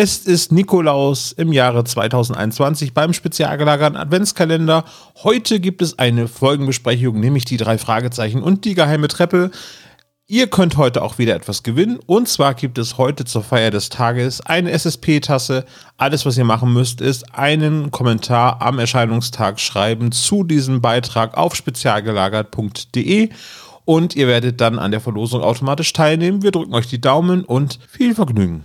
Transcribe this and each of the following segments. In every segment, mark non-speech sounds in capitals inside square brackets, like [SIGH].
Es ist Nikolaus im Jahre 2021 beim spezial gelagerten Adventskalender. Heute gibt es eine Folgenbesprechung, nämlich die drei Fragezeichen und die geheime Treppe. Ihr könnt heute auch wieder etwas gewinnen. Und zwar gibt es heute zur Feier des Tages eine SSP-Tasse. Alles, was ihr machen müsst, ist einen Kommentar am Erscheinungstag schreiben zu diesem Beitrag auf spezialgelagert.de. Und ihr werdet dann an der Verlosung automatisch teilnehmen. Wir drücken euch die Daumen und viel Vergnügen.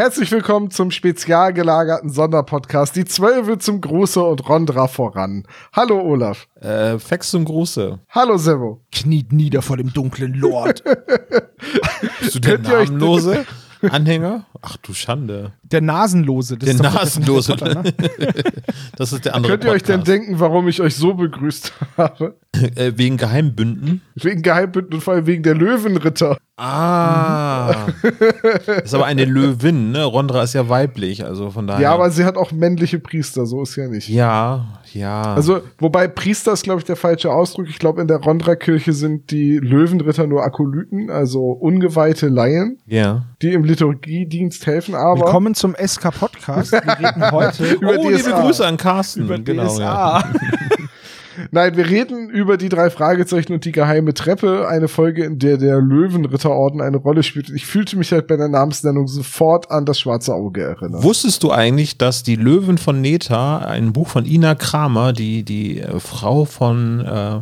Herzlich willkommen zum spezial gelagerten Sonderpodcast. Die Zwölfe zum Gruße und Rondra voran. Hallo Olaf. Äh, Fex zum Gruße. Hallo Servo. Kniet nieder vor dem dunklen Lord. [LAUGHS] Bist du der Könnt ihr euch- namenlose [LAUGHS] Anhänger? Ach du Schande. Der Nasenlose. Das Der ist Nasenlose. Harry Potter, ne? [LAUGHS] Das ist der andere Könnt ihr euch denn Podcast. denken, warum ich euch so begrüßt habe? Äh, wegen Geheimbünden? Wegen Geheimbünden und vor allem wegen der Löwenritter. Ah. [LAUGHS] ist aber eine Löwin, ne? Rondra ist ja weiblich, also von daher. Ja, aber sie hat auch männliche Priester, so ist ja nicht. Ja, ja. Also, wobei Priester ist, glaube ich, der falsche Ausdruck. Ich glaube, in der Rondra-Kirche sind die Löwenritter nur Akolyten, also ungeweihte Laien, ja. die im Liturgiedienst helfen, aber Willkommen zum SK Podcast. Wir reden heute [LAUGHS] Über oh, liebe DSA. Grüße an Carsten. über genau, Ja. [LAUGHS] Nein, wir reden über die drei Fragezeichen und die geheime Treppe, eine Folge, in der der Löwenritterorden eine Rolle spielt. Ich fühlte mich halt bei der Namensnennung sofort an das schwarze Auge erinnert. Wusstest du eigentlich, dass die Löwen von Neta, ein Buch von Ina Kramer, die, die äh, Frau von äh,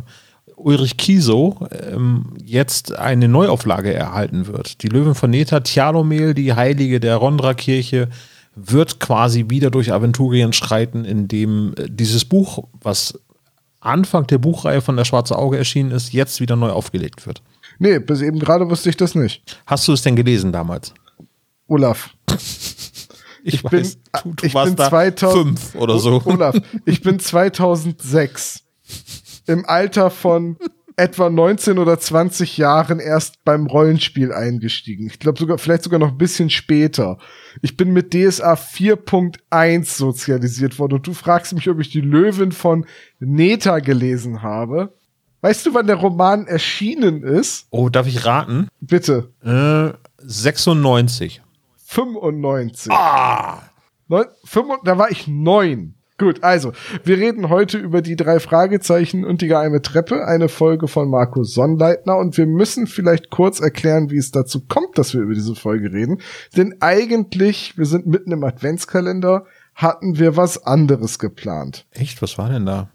Ulrich Kiesow, ähm, jetzt eine Neuauflage erhalten wird? Die Löwen von Neta, Tjalomel, die Heilige der Rondra-Kirche, wird quasi wieder durch Aventurien schreiten, indem äh, dieses Buch, was Anfang der Buchreihe von der Schwarze Auge erschienen ist, jetzt wieder neu aufgelegt wird. Nee, bis eben gerade wusste ich das nicht. Hast du es denn gelesen damals? Olaf. [LAUGHS] Ich, Ich bin- du, du ich warst bin da 2000 fünf oder so. Olaf, ich bin 2006 im Alter von etwa 19 oder 20 Jahren erst beim Rollenspiel eingestiegen. Ich glaube sogar, vielleicht sogar noch ein bisschen später. Ich bin mit DSA 4.1 sozialisiert worden und du fragst mich, ob ich die Löwen von Neta gelesen habe. Weißt du, wann der Roman erschienen ist? Oh, darf ich raten? Bitte. Äh, 96. 95. Neun, fünfund- da war ich neun. Gut, also, wir reden heute über die drei Fragezeichen und die geheime Treppe, eine Folge von Markus Sonnleitner und wir müssen vielleicht kurz erklären, wie es dazu kommt, dass wir über diese Folge reden. Denn eigentlich, wir sind mitten im Adventskalender, hatten wir was anderes geplant. Echt? Was war denn da?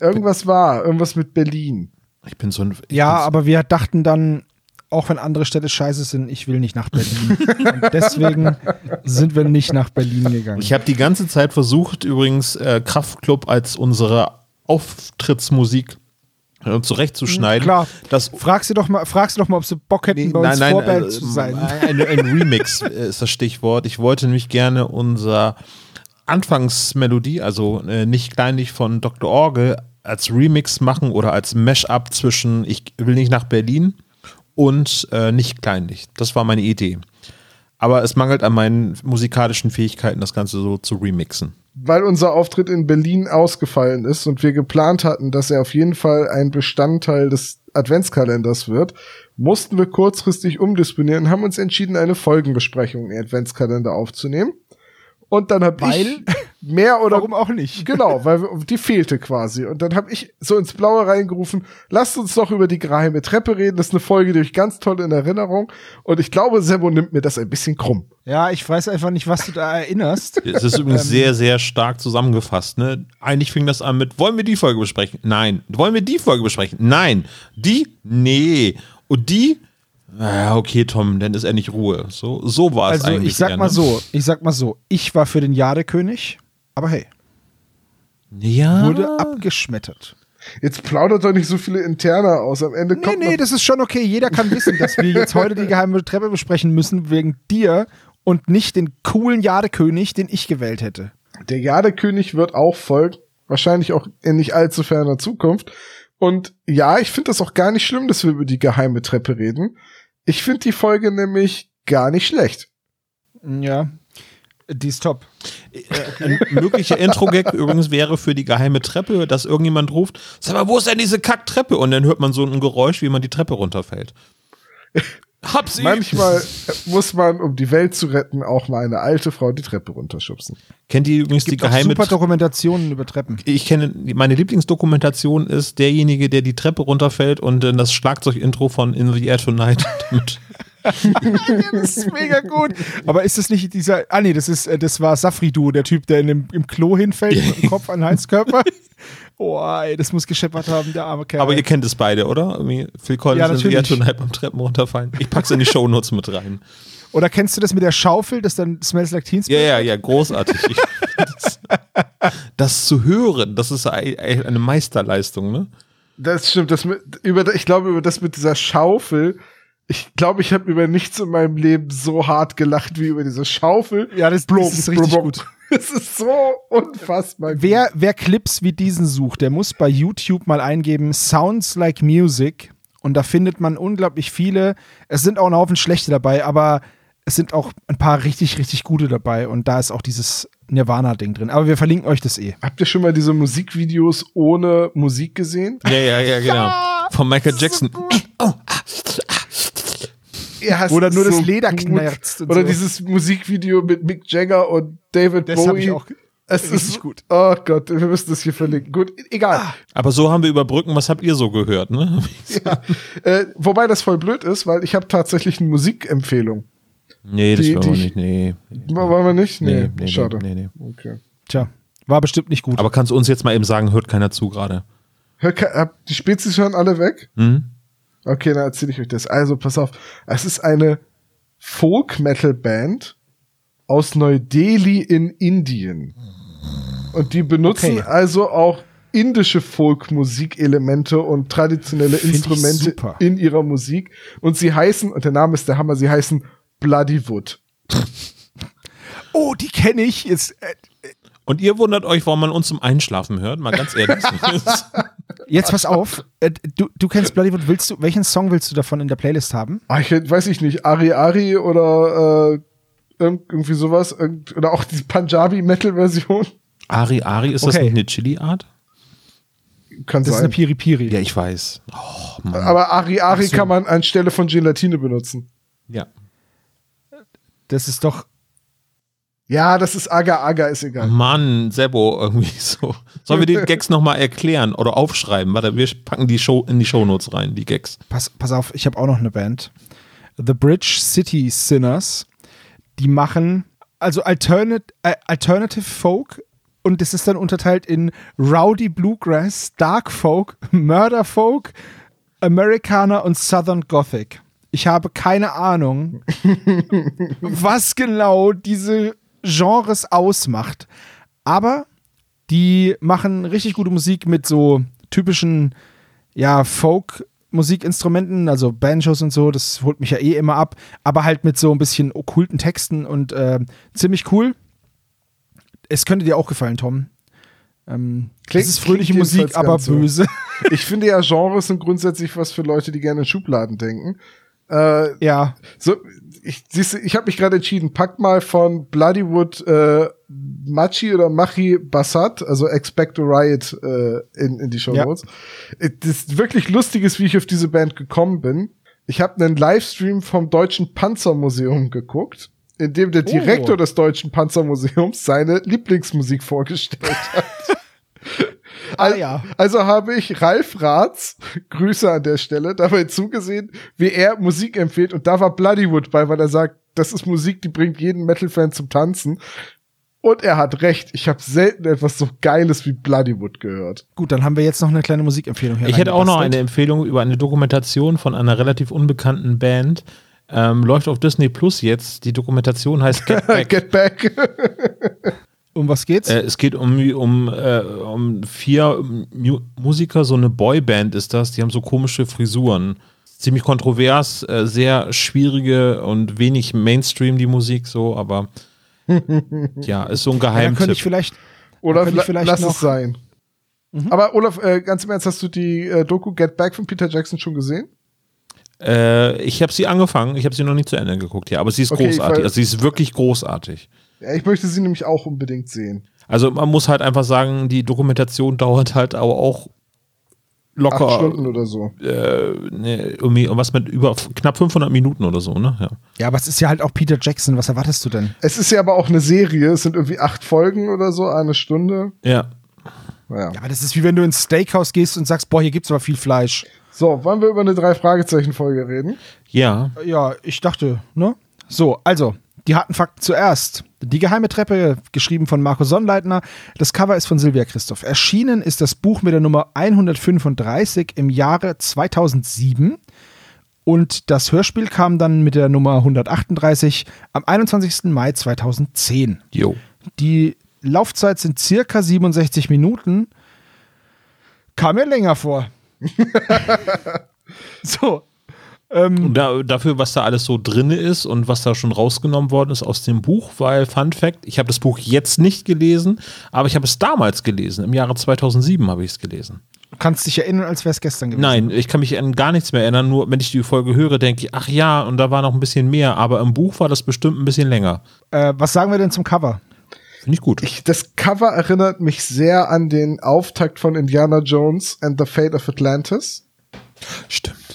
Irgendwas war, irgendwas mit Berlin. Ich bin so ein. ich Ja, aber wir dachten dann, auch wenn andere Städte scheiße sind, ich will nicht nach Berlin. Und deswegen sind wir nicht nach Berlin gegangen. Ich habe die ganze Zeit versucht, übrigens äh, Kraftklub als unsere Auftrittsmusik äh, zurechtzuschneiden. Klar. Das, frag sie doch mal, frag sie doch mal, ob sie Bock hätten, bei uns Vorband äh, zu sein. Ein, ein Remix äh, ist das Stichwort. Ich wollte nämlich gerne unser Anfangsmelodie, also äh, nicht kleinlich von Dr. Orgel, als Remix machen oder als Mash-up zwischen Ich will nicht nach Berlin und äh, nicht kleinlich. Das war meine Idee. Aber es mangelt an meinen musikalischen Fähigkeiten, das Ganze so zu remixen. weil unser Auftritt in Berlin ausgefallen ist und wir geplant hatten, dass er auf jeden Fall ein Bestandteil des Adventskalenders wird, mussten wir kurzfristig umdisponieren und haben uns entschieden, eine Folgenbesprechung im Adventskalender aufzunehmen. Und dann habe Weil? ich mehr oder Warum auch nicht? Genau, weil die fehlte quasi. Und dann habe ich so ins Blaue reingerufen, lasst uns doch über die geheime Treppe reden. Das ist eine Folge, die ich ganz toll in Erinnerung. Und ich glaube, Sebo nimmt mir das ein bisschen krumm. Ja, ich weiß einfach nicht, was du da erinnerst. [LAUGHS] Es ist übrigens Ähm. sehr, sehr stark zusammengefasst. Ne? Eigentlich fing das an mit, wollen wir die Folge besprechen? Nein. Wollen wir die Folge besprechen? Nein. Die? Nee. Und die? Ja, okay, Tom, dann ist endlich Ruhe. So, so war es Also eigentlich. ich sag eher, mal so, ich sag mal so, ich war für den Jadekönig, aber hey, Ja. wurde abgeschmettert. Jetzt plaudert doch nicht so viele Interner aus. Am Ende Nee, kommt nee, noch- das ist schon okay. Jeder kann wissen, dass wir jetzt heute die geheime Treppe besprechen müssen wegen dir und nicht den coolen Jadekönig, den ich gewählt hätte. der Jadekönig wird auch folgen. Wahrscheinlich auch in nicht allzu ferner Zukunft. Und ja, ich finde das auch gar nicht schlimm, dass wir über die geheime Treppe reden. Ich finde die Folge nämlich gar nicht schlecht. Ja, die ist top. Ein möglicher Intro-Gag übrigens wäre für die geheime Treppe, dass irgendjemand ruft, sag mal, wo ist denn diese Kacktreppe? Und dann hört man so ein Geräusch, wie man die Treppe runterfällt. Hab sie! Manchmal muss man, um die Welt zu retten, auch mal eine alte Frau die Treppe runterschubsen. Kennt ihr übrigens die Gibt auch geheime super? Dokumentationen über Treppen. Ich kenne, meine Lieblingsdokumentation ist derjenige, der die Treppe runterfällt und dann das Schlagzeug-Intro von In the Air Tonight [LAUGHS] damit. [LAUGHS] Das ist mega gut. Aber ist das nicht dieser, ah nee, das ist, äh, das war Safridu, der Typ, der in dem, im Klo hinfällt mit dem Kopf an den Heizkörper. [LAUGHS] Oh, ey, das muss gescheppert haben, der arme Kerl. Aber ihr kennt es beide, oder? Irgendwie Phil Collins Ja, In the Air natürlich. Tonight beim Treppen runterfallen. Ich pack's in die Shownotes mit rein. Oder kennst du das mit der Schaufel, das dann Smells Like Teen Ja, ja, ja, großartig. Ich, das, das zu hören, das ist ei- ei- eine Meisterleistung, ne? Das stimmt. Das mit, über, ich glaube, über das mit dieser Schaufel. Ich glaube, ich habe über nichts in meinem Leben so hart gelacht wie über diese Schaufel. Ja, das, Blub, das ist richtig blub, gut. [LAUGHS] Es ist so unfassbar. gut. Wer, wer Clips wie diesen sucht, der muss bei YouTube mal eingeben Sounds Like Music und da findet man unglaublich viele. Es sind auch ein Haufen schlechte dabei, aber es sind auch ein paar richtig, richtig gute dabei und da ist auch dieses Nirvana-Ding drin. Aber wir verlinken euch das eh. Habt ihr schon mal diese Musikvideos ohne Musik gesehen? Ja, ja, ja, genau. Von Michael Jackson. Ja, es Oder nur ist das so Leder knarzt und Oder so. dieses Musikvideo mit Mick Jagger und David Das Bowie. ich auch es richtig ist gut. Oh Gott, wir müssen das hier verlinken. Gut, egal. Aber so haben wir überbrücken, was habt ihr so gehört, ne? [LAUGHS] Ja. Äh, wobei das voll blöd ist, weil ich habe tatsächlich eine Musikempfehlung. Nee, das Die- wollen wir nicht. Nee. Wollen wir nicht? Nee, Nee, nee, schade. nee, nee. Okay. Tja, war bestimmt nicht gut. Aber kannst du uns jetzt mal eben sagen, hört keiner zu gerade? Hör, ke- hab- die Spezies hören alle weg? Hm? Okay, dann erzähle ich euch das. Also, pass auf. Es ist eine Folk-Metal-Band aus Neu-Delhi in Indien. Und die benutzen Okay. also auch indische Folk-Musikelemente und traditionelle Find Instrumente in ihrer Musik. Und sie heißen, und der Name ist der Hammer, sie heißen Bloodywood. oh, die kenne ich. Jetzt, äh, Und ihr wundert euch, warum man uns zum Einschlafen hört? Mal ganz ehrlich. [LAUGHS] [LAUGHS] jetzt pass auf. [LAUGHS] Äh, du, du kennst Bloodywood. Willst du, welchen Song willst du davon in der Playlist haben? Ah, ich weiß ich nicht, Ari Ari oder äh, irgend- irgendwie sowas. Oder auch die Punjabi-Metal-Version. Ari Ari, ist das Okay. nicht eine Chili-Art? Kann Das ist sein. eine Piri Piri. Ja, ich weiß. Oh, Mann. Aber Ari Ari so. kann man anstelle von Gelatine benutzen. Ja. Das ist doch. Ja, das ist Aga Aga, ist egal. Mann, Sebo, irgendwie so. Sollen wir die [LAUGHS] Gags nochmal erklären oder aufschreiben? Warte, wir packen die Show in die Shownotes rein, die Gags. Pass, pass auf, ich habe auch noch eine Band. The Bridge City Sinners. Die machen also Alternate, äh, Alternative Folk und das ist dann unterteilt in Rowdy Bluegrass, Dark Folk, Murder Folk, Americana und Southern Gothic. Ich habe keine Ahnung, [LAUGHS] was genau diese Genres ausmacht. Aber die machen richtig gute Musik mit so typischen, ja, Folk-Musikinstrumenten, also Banjos und so, das holt mich ja eh immer ab, aber halt mit so ein bisschen okkulten Texten und äh, ziemlich cool. Es könnte dir auch gefallen, Tom. Ähm, Klingt- ist fröhliche Musik, aber ganz so. böse. Ich finde ja, Genres sind grundsätzlich was für Leute, die gerne in Schubladen denken. Äh, ja, so, ich, siehst du, ich habe mich gerade entschieden, pack mal von Bloodywood äh, Machi oder Machi Bassat, also Expect a Riot äh, in, in die Show Ja. Notes. Äh, Das wirklich lustig ist, wie ich auf diese Band gekommen bin. Ich habe einen Livestream vom Deutschen Panzermuseum geguckt, in dem der Oh. Direktor des Deutschen Panzermuseums seine Lieblingsmusik vorgestellt hat. Ah, ja. Also habe ich Ralf Ratz, Grüße an der Stelle, dabei zugesehen, wie er Musik empfiehlt und da war Bloodywood bei, weil er sagt, das ist Musik, die bringt jeden Metal-Fan zum Tanzen. Und er hat recht, ich habe selten etwas so Geiles wie Bloodywood gehört. gut, dann haben wir jetzt noch eine kleine Musikempfehlung hier Ich hätte auch noch eine Empfehlung über eine Dokumentation von einer relativ unbekannten Band. Ähm, läuft auf Disney Plus jetzt. Die Dokumentation heißt Get [LAUGHS] Back. Get Back. Um was geht's? Äh, es geht um, um, äh, um vier Mu Musiker, so eine Boyband ist das, die haben so komische Frisuren. Ziemlich kontrovers, äh, sehr schwierige und wenig Mainstream die Musik so, aber [LAUGHS] ja, ist so ein ja, dann könnte Geheimtipp. ich vielleicht. Oder könnte ich vielleicht lass noch- es sein. Mhm. Aber Olaf, äh, ganz im Ernst, hast du die äh, Doku Get Back von Peter Jackson schon gesehen? Äh, ich habe sie angefangen, ich habe sie noch nicht zu Ende geguckt, ja, aber sie ist Okay, großartig. Also sie ist wirklich großartig. Ja, ich möchte sie nämlich auch unbedingt sehen. Also man muss halt einfach sagen, die Dokumentation [LAUGHS] dauert halt aber auch Acht locker Stunden oder so. äh, ne, irgendwie was mit über knapp 500 Minuten oder so, ne? Ja. Ja, aber es ist ja halt auch Peter Jackson. Was erwartest du denn? Es ist ja aber auch eine Serie. Es sind irgendwie acht Folgen oder so, eine Stunde. ja. Naja. Ja, aber das ist wie wenn du ins Steakhouse gehst und sagst, boah, hier gibt's aber viel Fleisch. So, wollen wir über eine Drei-Fragezeichen-Folge reden? Ja, Ja, ich dachte, ne? So, also, die harten Fakten zuerst. Die geheime Treppe, geschrieben von Marco Sonnleitner. Das Cover ist von Silvia Christoph. Erschienen ist das Buch mit der Nummer 135 im Jahre 2007. Und das Hörspiel kam dann mit der Nummer 138 am 21. Mai 2010. jo. Die Laufzeit sind circa 67 Minuten. Kam mir länger vor. [LAUGHS] so. Und da, dafür, was da alles so drin ist und was da schon rausgenommen worden ist aus dem Buch, weil Fun Fact, ich habe das Buch jetzt nicht gelesen, aber ich habe es damals gelesen. Im Jahre 2007 habe ich es gelesen. Du kannst dich erinnern, als wäre es gestern gewesen. Nein, ich kann mich an gar nichts mehr erinnern, nur wenn ich die Folge höre, denke ich, ach ja, und da war noch ein bisschen mehr, aber im Buch war das bestimmt ein bisschen länger. Äh, was sagen wir denn zum Cover? Finde ich gut. Ich, das Cover erinnert mich sehr an den Auftakt von Indiana Jones and the Fate of Atlantis, Stimmt.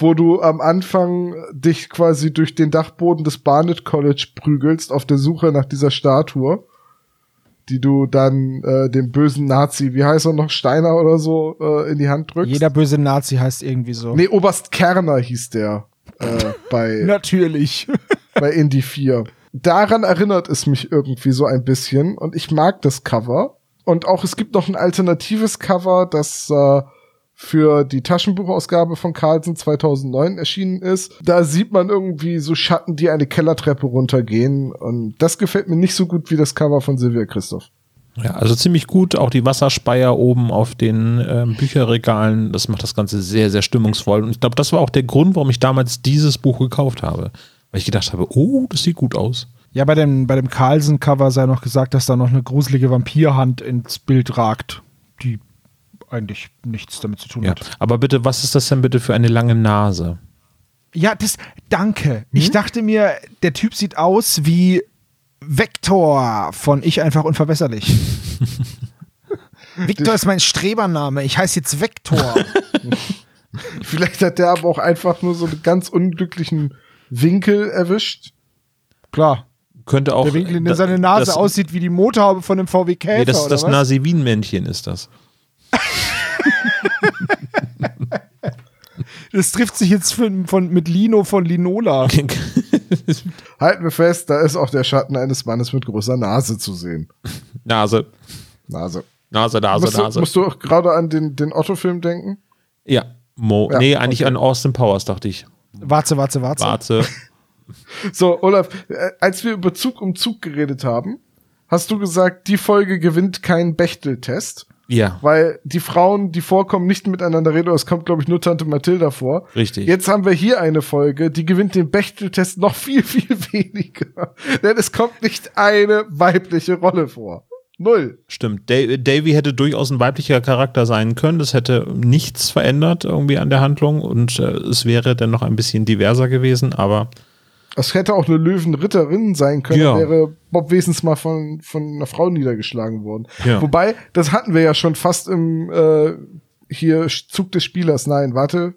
Wo du am Anfang dich quasi durch den Dachboden des Barnet College prügelst auf der Suche nach dieser Statue, die du dann äh, dem bösen Nazi, wie heißt er noch, Steiner oder so, äh, in die Hand drückst. Jeder böse Nazi heißt irgendwie so. Nee, Oberst Kerner hieß der äh, [LAUGHS] bei, Natürlich. [LAUGHS] bei Indie 4. Daran erinnert es mich irgendwie so ein bisschen und ich mag das Cover. Und auch es gibt noch ein alternatives Cover, das äh, für die Taschenbuchausgabe von Carlsen 2009 erschienen ist. Da sieht man irgendwie so Schatten, die eine Kellertreppe runtergehen. Und das gefällt mir nicht so gut wie das Cover von Silvia Christoph. ja, also ziemlich gut. Auch die Wasserspeier oben auf den ähm, Bücherregalen, das macht das Ganze sehr, sehr stimmungsvoll. Und ich glaube, das war auch der Grund, warum ich damals dieses Buch gekauft habe. Weil ich gedacht habe, oh, das sieht gut aus. Ja, bei dem, bei dem Carlsen-Cover sei noch gesagt, dass da noch eine gruselige Vampirhand ins Bild ragt, die eigentlich nichts damit zu tun Ja. hat. Aber bitte, was ist das denn bitte für eine lange Nase? Ja, das, danke. Ich dachte mir, der Typ sieht aus wie Vector von Ich einfach unverbesserlich. [LAUGHS] Victor ist mein Strebername. Ich heiße jetzt Vector. [LAUGHS] Vielleicht hat der aber auch einfach nur so einen ganz unglücklichen Winkel erwischt. Klar. Könnte auch. Der Winkel, in dem da- seine Nase das, aussieht wie die Motorhaube von einem VW Käfer. Nee, das das was? Nasivin-Männchen, ist das. Das trifft sich jetzt von, von, mit Lino von Linola. [LAUGHS] Halten wir fest, da ist auch der Schatten eines Mannes mit großer Nase zu sehen. Nase. Nase. Nase, Nase, musst, du, Nase. musst du auch gerade an den, den Otto-Film denken? ja. Mo Ja, nee, eigentlich okay. an Austin Powers, dachte ich. Warte, warte, warte. Warte. [LAUGHS] So, Olaf, äh, als wir über Zug um Zug geredet haben, hast du gesagt, die Folge gewinnt keinen Bechtel-Test, Ja. weil die Frauen, die vorkommen, nicht miteinander reden. Es kommt, glaube ich, nur Tante Mathilda vor. Richtig. Jetzt haben wir hier eine Folge, die gewinnt den Bechtel-Test noch viel, viel [LAUGHS] weniger. Denn es kommt nicht eine weibliche Rolle vor. Null. Stimmt. Da Davy hätte durchaus ein weiblicher Charakter sein können. Das hätte nichts verändert irgendwie an der Handlung und äh, es wäre dann noch ein bisschen diverser gewesen, aber Es hätte auch eine Löwenritterin sein können, Ja. wäre Bob Wesens mal von, von einer Frau niedergeschlagen worden. Ja. Wobei, das hatten wir ja schon fast im äh, hier Zug des Spielers. Nein, warte.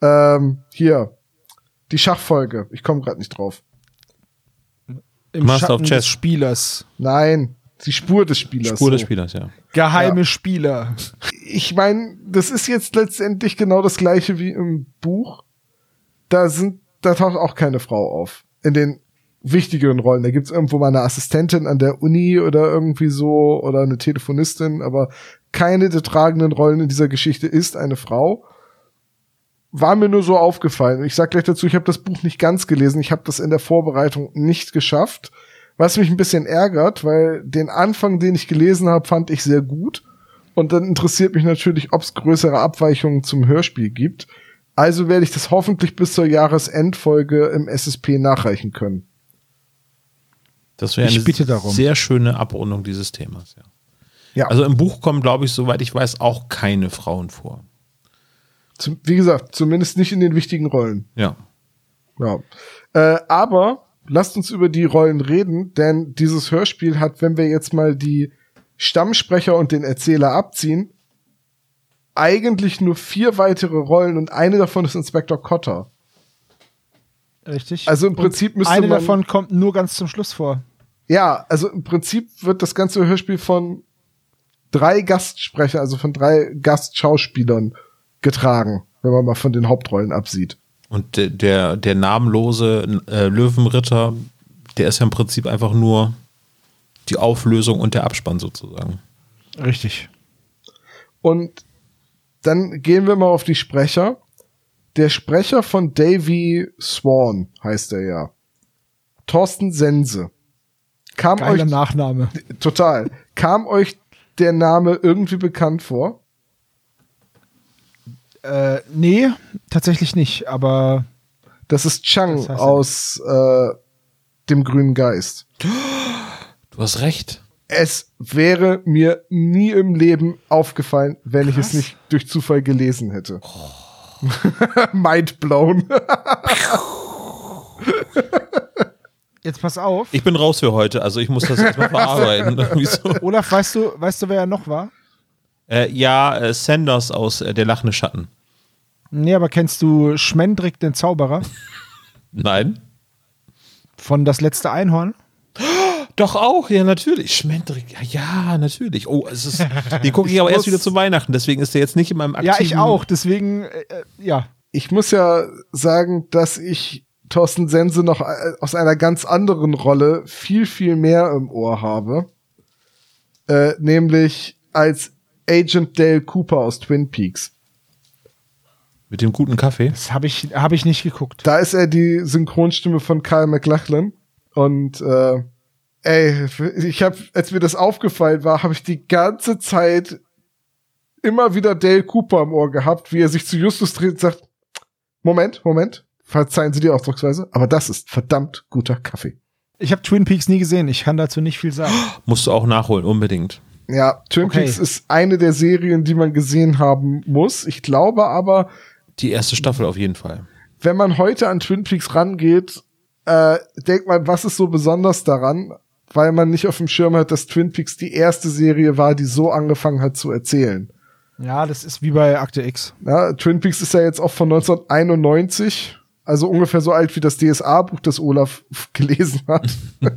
Ähm, hier. Die Schachfolge. Ich komme gerade nicht drauf. Im Master Schatten of Chess. des Spielers. Nein, die Spur des Spielers. Spur des so. Spielers, ja. Geheime Ja. Spieler. Ich meine, das ist jetzt letztendlich genau das gleiche wie im Buch. Da sind, da taucht auch keine Frau auf. In den wichtigeren Rollen. Da gibt's irgendwo mal eine Assistentin an der Uni oder irgendwie so oder eine Telefonistin, aber keine der tragenden Rollen in dieser Geschichte ist eine Frau. War mir nur so aufgefallen. Ich sag gleich dazu, ich habe das Buch nicht ganz gelesen. Ich habe das in der Vorbereitung nicht geschafft, Was mich ein bisschen ärgert, weil den Anfang, den ich gelesen habe, fand ich sehr gut. Und dann interessiert mich natürlich, ob es größere Abweichungen zum Hörspiel gibt. Also werde ich das hoffentlich bis zur Jahresendfolge im SSP nachreichen können. Das wäre Ich eine bitte darum. sehr schöne Abrundung dieses Themas. Ja. Ja, Also im Buch kommen, glaube ich, soweit ich weiß, auch keine Frauen vor. zum, wie gesagt, zumindest nicht in den wichtigen Rollen. Ja. Ja. Äh, aber lasst uns über die Rollen reden, denn dieses Hörspiel hat, wenn wir jetzt mal die Stammsprecher und den Erzähler abziehen, eigentlich nur vier weitere Rollen und eine davon ist Inspektor Cotter. Richtig. Also im Und Prinzip müsste eine man- davon kommt nur ganz zum Schluss vor. Ja, also im Prinzip wird das ganze Hörspiel von drei Gastsprecher, also von drei Gastschauspielern getragen, wenn man mal von den Hauptrollen absieht. Und der, der, der namenlose äh, Löwenritter, der ist ja im Prinzip einfach nur die Auflösung und der Abspann sozusagen. Richtig. Und dann gehen wir mal auf die Sprecher. Der Sprecher von Davy Swan heißt er ja. Thorsten Sense. Kam Geiler euch Nachname. total. Kam euch der Name irgendwie bekannt vor? Äh, nee, tatsächlich nicht, aber Das ist Chang Das heißt aus äh, dem grünen Geist. Du hast recht. Es wäre mir nie im Leben aufgefallen, wenn ich es nicht durch Zufall gelesen hätte. [LAUGHS] Mind blown. [LAUGHS] jetzt pass auf. Ich bin raus für heute, also ich muss das erstmal [LAUGHS] verarbeiten. So. Olaf, weißt du, weißt du, wer er noch war? äh, ja, äh, Sanders aus äh, Der lachende Schatten. Nee, aber kennst du Schmendrick den Zauberer Nein. von Das letzte Einhorn? [GASPS] Doch auch, ja, natürlich. Schmendrick, ja, ja, natürlich. Oh, es ist, die gucke ich aber erst wieder zu Weihnachten, deswegen ist der jetzt nicht in meinem aktiven... Ja, ich auch, deswegen, äh, äh, ja. Ich muss ja sagen, dass ich Thorsten Sense noch äh, aus einer ganz anderen Rolle viel, viel mehr im Ohr habe. Äh, nämlich als Agent Dale Cooper aus Twin Peaks. Mit dem guten Kaffee. Das habe ich, hab ich nicht geguckt. Da ist er die Synchronstimme von Kyle MacLachlan. Und äh, ey, ich habe, als mir das aufgefallen war, habe ich die ganze Zeit immer wieder Dale Cooper im Ohr gehabt, wie er sich zu Justus dreht und sagt, Moment, Moment, verzeihen Sie die Ausdrucksweise, aber das ist verdammt guter Kaffee. Ich habe Twin Peaks nie gesehen, ich kann dazu nicht viel sagen. [GASPS] Musst du auch nachholen, unbedingt. Ja, Twin Okay. Peaks ist eine der Serien, die man gesehen haben muss. Ich glaube aber, Die erste Staffel auf jeden Fall. wenn man heute an Twin Peaks rangeht, äh, denkt man, was ist so besonders daran? Weil man nicht auf dem Schirm hat, dass Twin Peaks die erste Serie war, die so angefangen hat zu erzählen. Ja, das ist wie bei Akte X. Ja, Twin Peaks ist ja jetzt auch von 1991, also ungefähr so alt wie das DSA-Buch, das Olaf [LAUGHS] gelesen hat. [LAUGHS]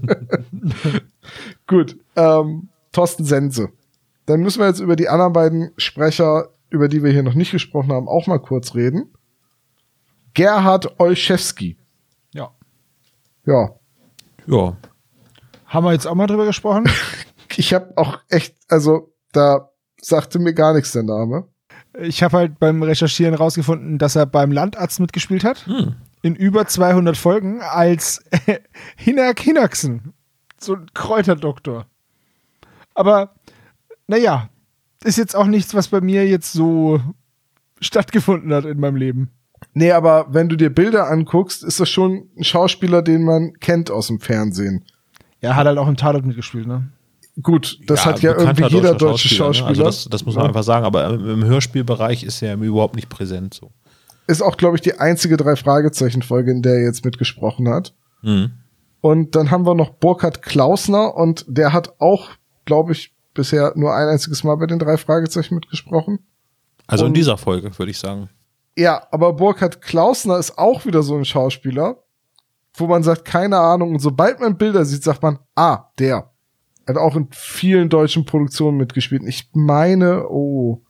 Gut, ähm, Thorsten Sense. Dann müssen wir jetzt über die anderen beiden Sprecher, über die wir hier noch nicht gesprochen haben, auch mal kurz reden. Gerhard Olszewski. Ja. Ja, Ja. Haben wir jetzt auch mal drüber gesprochen? [LAUGHS] ich habe auch echt, also da sagte mir gar nichts der Name. Ich habe halt beim Recherchieren rausgefunden, dass er beim Landarzt mitgespielt hat. Hm. In über 200 Folgen als [LAUGHS] Hinak Hinaksen. So ein Kräuterdoktor. Aber, naja, ist jetzt auch nichts, was bei mir jetzt so stattgefunden hat in meinem Leben. Nee, aber wenn du dir Bilder anguckst, ist das schon ein Schauspieler, den man kennt aus dem Fernsehen. Er hat halt auch im Tatort mitgespielt, ne? Gut, das hat ja irgendwie jeder deutsche Schauspieler. Ne? Also das, das muss man Ja. einfach sagen, aber im Hörspielbereich ist er überhaupt nicht präsent. So. Ist auch, glaube ich, die einzige drei Fragezeichen-Folge, in der er jetzt mitgesprochen hat. Mhm. Und dann haben wir noch Burkhard Klausner und der hat auch, glaube ich, bisher nur ein einziges Mal bei den drei Fragezeichen mitgesprochen. Also in Und- dieser Folge, würde ich sagen. Ja, aber Burkhard Klausner ist auch wieder so ein Schauspieler, wo man sagt, keine Ahnung. Und sobald man Bilder sieht, sagt man, ah, der. Hat auch in vielen deutschen Produktionen mitgespielt. Ich meine, oh,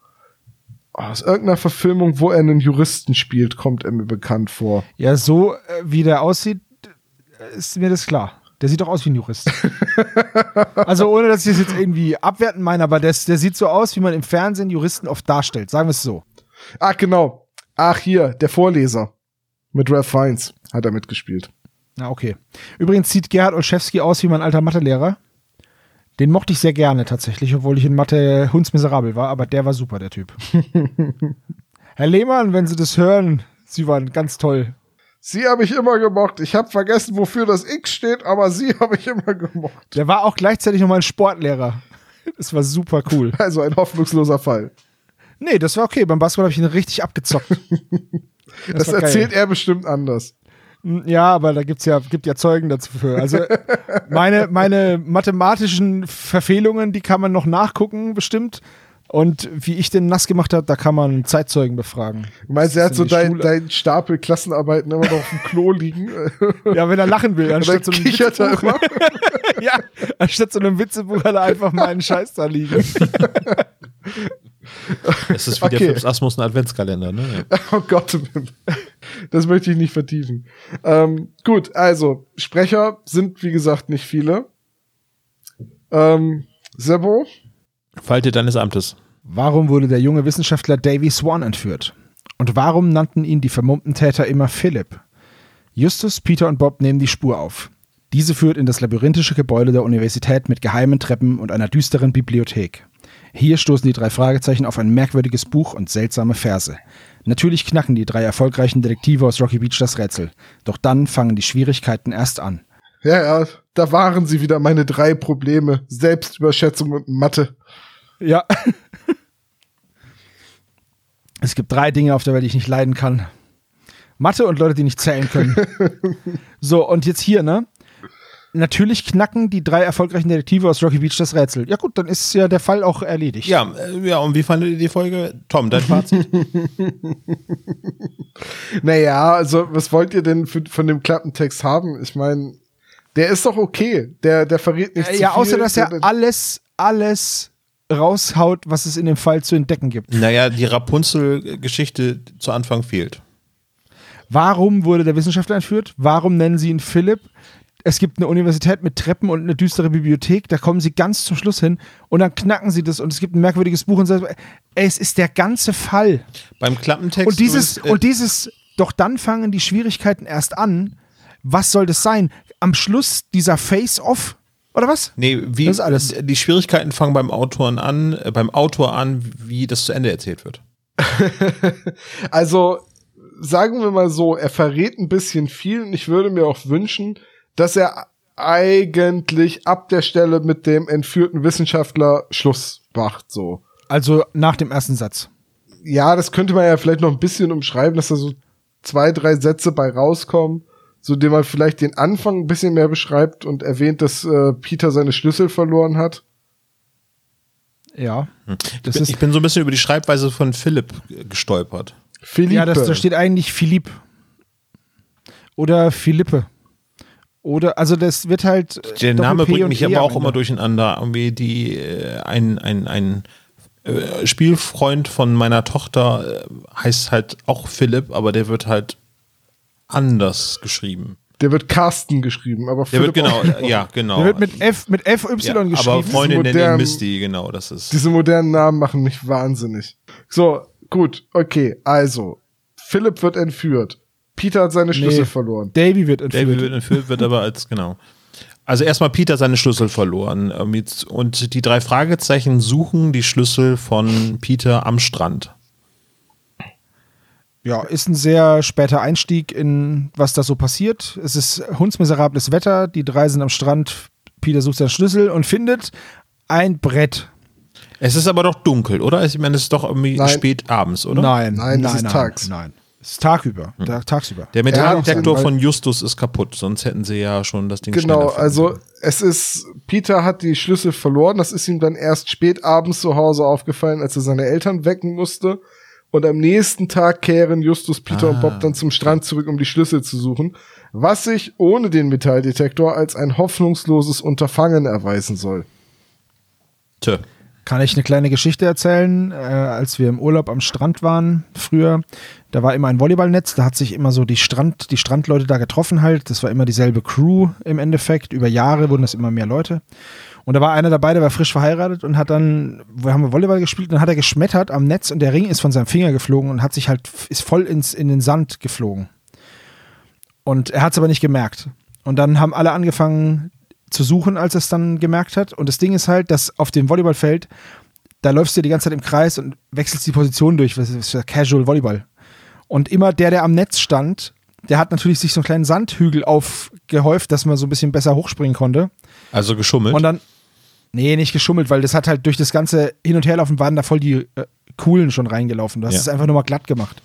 aus irgendeiner Verfilmung, wo er einen Juristen spielt, kommt er mir bekannt vor. Ja, so äh, wie der aussieht, äh, ist mir das klar. Der sieht doch aus wie ein Jurist. [LAUGHS] also ohne, dass ich das jetzt irgendwie abwerten meine, aber der, der sieht so aus, wie man im Fernsehen Juristen oft darstellt. Sagen wir es so. Ach, genau. Ach, hier, der Vorleser. Mit Ralph Fiennes hat er mitgespielt. Na, okay. Übrigens sieht Gerhard Olszewski aus wie mein alter Mathelehrer. Den mochte ich sehr gerne tatsächlich, obwohl ich in Mathe hundsmiserabel war, aber der war super, der Typ. [LAUGHS] Herr Lehmann, wenn Sie das hören, Sie waren ganz toll. Sie habe ich immer gemocht. Ich habe vergessen, wofür das X steht, aber sie [LAUGHS] habe ich immer gemocht. Der war auch gleichzeitig noch mein Sportlehrer. Das war super cool. [LAUGHS] Also ein hoffnungsloser Fall. Nee, das war okay. Beim Basketball habe ich ihn richtig abgezockt. Das, geil. erzählt er bestimmt anders. Ja, aber da gibt's ja, gibt ja Zeugen dazu für. Also meine, meine mathematischen Verfehlungen, die kann man noch nachgucken, bestimmt. Und wie ich den nass gemacht habe, da kann man Zeitzeugen befragen. Du meinst, er hat so die dein, Stapel Klassenarbeiten immer noch auf dem Klo liegen. Ja, wenn er lachen will, [LAUGHS] anstatt so einem er Witzebuch, immer. [LAUGHS] ja, anstatt so einem Witzebuch hat er einfach meinen Scheiß da liegen. [LAUGHS] Es ist wie der Okay. Fips Asmussen Adventskalender, ne? [LAUGHS] Oh Gott, das möchte ich nicht vertiefen. Ähm, gut, also Sprecher sind wie gesagt nicht viele. Ähm, Sebo, Falte deines Amtes. Warum wurde der junge Wissenschaftler Davy Swan entführt? Und warum nannten ihn die vermummten Täter immer Philipp? Justus, Peter und Bob nehmen die Spur auf. Diese führt in das labyrinthische Gebäude der Universität mit geheimen Treppen und einer düsteren Bibliothek. Hier stoßen die drei Fragezeichen auf ein merkwürdiges Buch und seltsame Verse. Natürlich knacken die drei erfolgreichen Detektive aus Rocky Beach das Rätsel. Doch dann fangen die Schwierigkeiten erst an. ja, ja, da waren sie wieder meine drei Probleme. Selbstüberschätzung und Mathe. Ja. [LAUGHS] Es gibt drei Dinge auf der Welt, die ich nicht leiden kann. Mathe und Leute, die nicht zählen können. [LAUGHS] so, und jetzt hier, ne? Natürlich knacken die drei erfolgreichen Detektive aus Rocky Beach das Rätsel. Ja gut, dann ist ja der Fall auch erledigt. Ja, äh, ja, und wie fandet ihr die Folge? Tom, dein Fazit? [LAUGHS] Naja, also was wollt ihr denn für, von dem Klappentext haben? Ich meine, der ist doch okay. Der, der verrät nicht Äh, zu ja, außer dass er alles, alles raushaut, was es in dem Fall zu entdecken gibt. naja, die Rapunzel-Geschichte zu Anfang fehlt. Warum wurde der Wissenschaftler entführt? Warum nennen sie ihn Philipp? Es gibt eine Universität mit Treppen und eine düstere Bibliothek, da kommen sie ganz zum Schluss hin und dann knacken sie das und es gibt ein merkwürdiges Buch und so. es ist der ganze Fall. Beim Klappentext. Und dieses, übrigens, äh, und dieses, doch dann fangen die Schwierigkeiten erst an. Was soll das sein? Am Schluss dieser Face-Off? Oder was? Nee, wie, Das ist alles. Die Schwierigkeiten fangen beim Autoren an, äh, beim Autor an, wie das zu Ende erzählt wird. [LAUGHS] Also, sagen wir mal so, er verrät ein bisschen viel und ich würde mir auch wünschen, dass er eigentlich ab der Stelle mit dem entführten Wissenschaftler Schluss macht, so. Also nach dem ersten Satz. Ja, das könnte man ja vielleicht noch ein bisschen umschreiben, dass da so zwei, drei Sätze bei rauskommen, so dem man vielleicht den Anfang ein bisschen mehr beschreibt und erwähnt, dass äh, Peter seine Schlüssel verloren hat. Ja. Ich Das bin, ist, ich bin so ein bisschen über die Schreibweise von Philipp gestolpert. Philippe. ja, das, da steht eigentlich Philipp. Oder Philippe. Oder, also das wird halt. äh, Der Name Doppel-P bringt mich E aber auch immer durcheinander. Irgendwie die, äh, ein, ein, ein äh, Spielfreund von meiner Tochter äh, heißt halt auch Philipp, aber der wird halt anders geschrieben. Der wird Carsten geschrieben, aber Der wird Philipp genau, auch. äh, ja, genau. Der wird mit F, mit FY ja, geschrieben. aber Freundin nennen Misty, genau, das ist. Diese modernen Namen machen mich wahnsinnig. So, gut, okay, also. Philipp wird entführt. Peter hat seine Schlüssel Nee. verloren. Davy wird entführt. David wird entführt, wird aber als, genau. Also erstmal Peter seine Schlüssel verloren. äh, mit- Und die drei Fragezeichen suchen die Schlüssel von Peter am Strand. Ja, ist ein sehr später Einstieg in was da so passiert. Es ist hundsmiserables Wetter, die drei sind am Strand, Peter sucht seinen Schlüssel und findet ein Brett. Es ist aber doch dunkel, oder? Ich meine, es ist doch irgendwie Nein. spät abends, oder? Nein, Nein, nein, es ist nein, tags. Nein, tagüber, Tag, tagsüber. Der Er Metalldetektor von Justus ist kaputt, sonst hätten sie ja schon das Ding Genau, also es ist, Peter hat die Schlüssel verloren. Das ist ihm dann erst spät abends zu Hause aufgefallen, als er seine Eltern wecken musste. Und am nächsten Tag kehren Justus, Peter und Ah. Bob dann zum Strand zurück, um die Schlüssel zu suchen. Was sich ohne den Metalldetektor als ein hoffnungsloses Unterfangen erweisen soll. Tja. Kann ich eine kleine Geschichte erzählen? Äh, als wir im Urlaub am Strand waren früher, da war immer ein Volleyballnetz, da hat sich immer so die Strand, die Strandleute da getroffen halt. Das war immer dieselbe Crew im Endeffekt. Über Jahre wurden das immer mehr Leute. Und da war einer dabei, der war frisch verheiratet und hat dann, wir haben Volleyball gespielt, dann hat er geschmettert am Netz und der Ring ist von seinem Finger geflogen und hat sich halt, ist voll ins, in den Sand geflogen. Und er hat es aber nicht gemerkt. Und dann haben alle angefangen zu suchen, als er es dann gemerkt hat. Und das Ding ist halt, dass auf dem Volleyballfeld, da läufst du die ganze Zeit im Kreis und wechselst die Position durch. Das ist ja Casual Volleyball. Und immer der, der am Netz stand, der hat natürlich sich so einen kleinen Sandhügel aufgehäuft, dass man so ein bisschen besser hochspringen konnte. Also geschummelt. Und dann, nee, nicht geschummelt, weil das hat halt durch das ganze Hin- und Herlaufen waren da voll die äh, Coolen schon reingelaufen. Du hast Ja. es einfach nur mal glatt gemacht.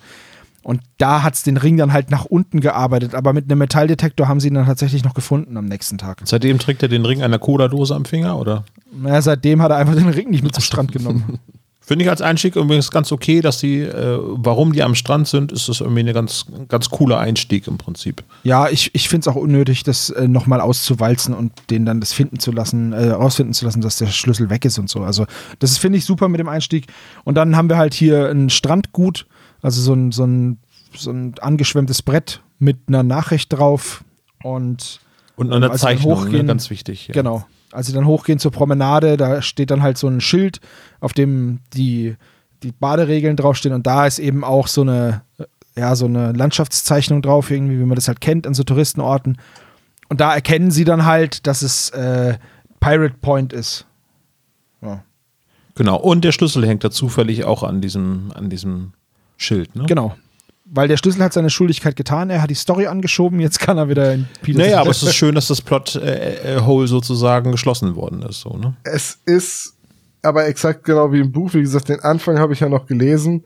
Und da hat es den Ring dann halt nach unten gearbeitet, aber mit einem Metalldetektor haben sie ihn dann tatsächlich noch gefunden am nächsten Tag. Seitdem trägt er den Ring einer Cola-Dose am Finger, oder? Naja, seitdem hat er einfach den Ring nicht mit zum Strand genommen. [LAUGHS] Finde ich als Einstieg übrigens ganz okay, dass die, äh, warum die am Strand sind, ist das irgendwie ein ganz, ganz cooler Einstieg im Prinzip. ja, ich, ich finde es auch unnötig, das äh, nochmal auszuwalzen und den dann das finden zu lassen, äh, rausfinden zu lassen, dass der Schlüssel weg ist und so. Also, das finde ich super mit dem Einstieg. Und dann haben wir halt hier ein Strandgut, also so ein, so ein, so ein angeschwemmtes Brett mit einer Nachricht drauf und Und eine Als wir Zeichnung, ne? hochgehen- ganz wichtig. Ja. Genau. Als sie dann hochgehen zur Promenade, da steht dann halt so ein Schild, auf dem die, die Baderegeln draufstehen und da ist eben auch so eine, ja, so eine Landschaftszeichnung drauf, irgendwie, wie man das halt kennt an so Touristenorten. Und da erkennen sie dann halt, dass es äh, Pirate Point ist. Ja. Genau. Und der Schlüssel hängt da zufällig auch an diesem, an diesem Schild. Ne? Genau. Weil der Schlüssel hat seine Schuldigkeit getan, er hat die Story angeschoben, jetzt kann er wieder in Peters Naja, aber es ist schön, dass [LAUGHS] das Plot-Hole sozusagen geschlossen worden ist. So, ne? Es ist aber exakt genau wie im Buch. Wie gesagt, den Anfang habe ich ja noch gelesen.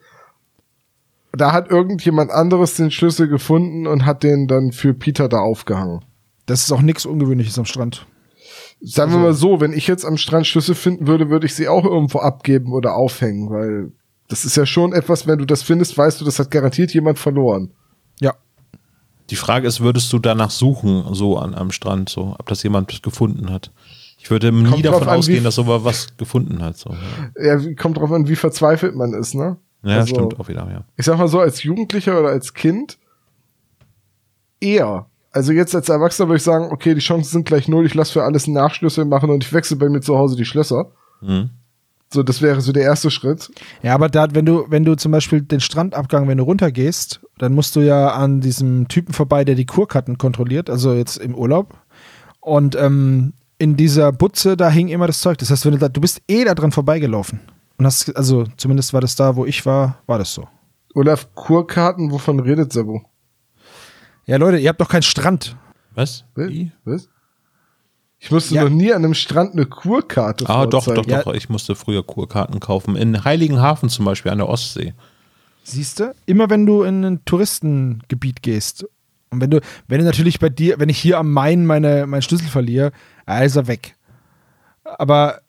Da hat irgendjemand anderes den Schlüssel gefunden und hat den dann für Peter da aufgehangen. Das ist auch nichts Ungewöhnliches am Strand. Sagen wir mal so, wenn ich jetzt am Strand Schlüssel finden würde, würde ich sie auch irgendwo abgeben oder aufhängen, weil das ist ja schon etwas, wenn du das findest, weißt du, das hat garantiert jemand verloren. Ja. Die Frage ist, würdest du danach suchen, so an am Strand, so, ob das jemand gefunden hat? Ich würde nie Kommt davon an, ausgehen, dass sowas was gefunden hat. So. Ja, kommt drauf an, wie verzweifelt man ist, ne? ja Also- stimmt auch wieder, ja. ich sag mal so, als Jugendlicher oder als Kind eher. Also jetzt als Erwachsener würde ich sagen, okay, die Chancen sind gleich null, ich lasse für alles einen Nachschlüssel machen und ich wechsle bei mir zu Hause die Schlösser. Mhm. So, das wäre so der erste Schritt. Ja, aber da, wenn du, wenn du zum Beispiel den Strandabgang, wenn du runtergehst, dann musst du ja an diesem Typen vorbei, der die Kurkarten kontrolliert, also jetzt im Urlaub. Und ähm, in dieser Butze, da hing immer das Zeug. Das heißt, wenn du da, du bist eh da dran vorbeigelaufen. Und hast, also zumindest war das da, wo ich war, war das so. Olaf, Kurkarten, wovon redet Sebo? Ja, Leute, ihr habt doch keinen Strand. Was? Was? Wie? Was? Ich musste Ja. noch nie an einem Strand eine Kurkarte Ah, doch, doch, doch. Ich musste früher Kurkarten kaufen. In Heiligenhafen zum Beispiel, an der Ostsee. Siehst du? Immer wenn du in ein Touristengebiet gehst. Und wenn du, wenn du natürlich bei dir, wenn ich hier am Main meine, meinen Schlüssel verliere, ist er weg. Aber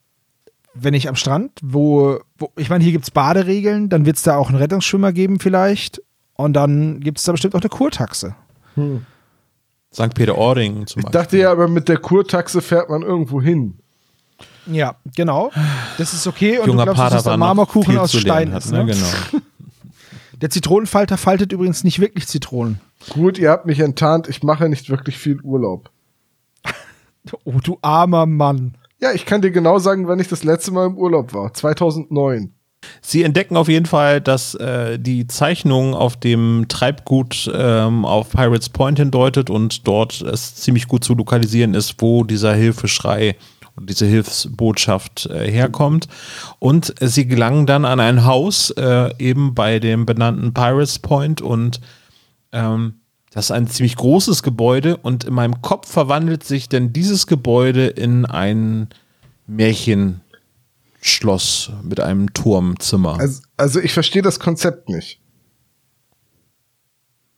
wenn ich am Strand, wo, wo ich meine, hier gibt es Baderegeln, dann wird es da auch einen Rettungsschwimmer geben vielleicht. Und dann gibt es da bestimmt auch eine Kurtaxe. St. Peter-Ording zum Ich Beispiel. dachte ja, aber mit der Kurtaxe fährt man irgendwo hin. Ja, genau. Das ist okay. Und Junger du glaubst, dass das der Marmorkuchen aus Stein hat, ist. ne? Ne? Genau. [LAUGHS] Der Zitronenfalter faltet übrigens nicht wirklich Zitronen. Gut, ihr habt mich enttarnt, ich mache nicht wirklich viel Urlaub. Oh, du armer Mann. Ja, ich kann dir genau sagen, wann ich das letzte Mal im Urlaub war. 2009. Sie entdecken auf jeden Fall, dass äh, die Zeichnung auf dem Treibgut ähm, auf Pirates Point hindeutet und dort es ziemlich gut zu lokalisieren ist, wo dieser Hilfeschrei und diese Hilfsbotschaft äh, herkommt. Und sie gelangen dann an ein Haus, äh, eben bei dem benannten Pirates Point und ähm, das ist ein ziemlich großes Gebäude und in meinem Kopf verwandelt sich denn dieses Gebäude in ein Märchenschloss mit einem Turmzimmer. Also, also ich verstehe das Konzept nicht.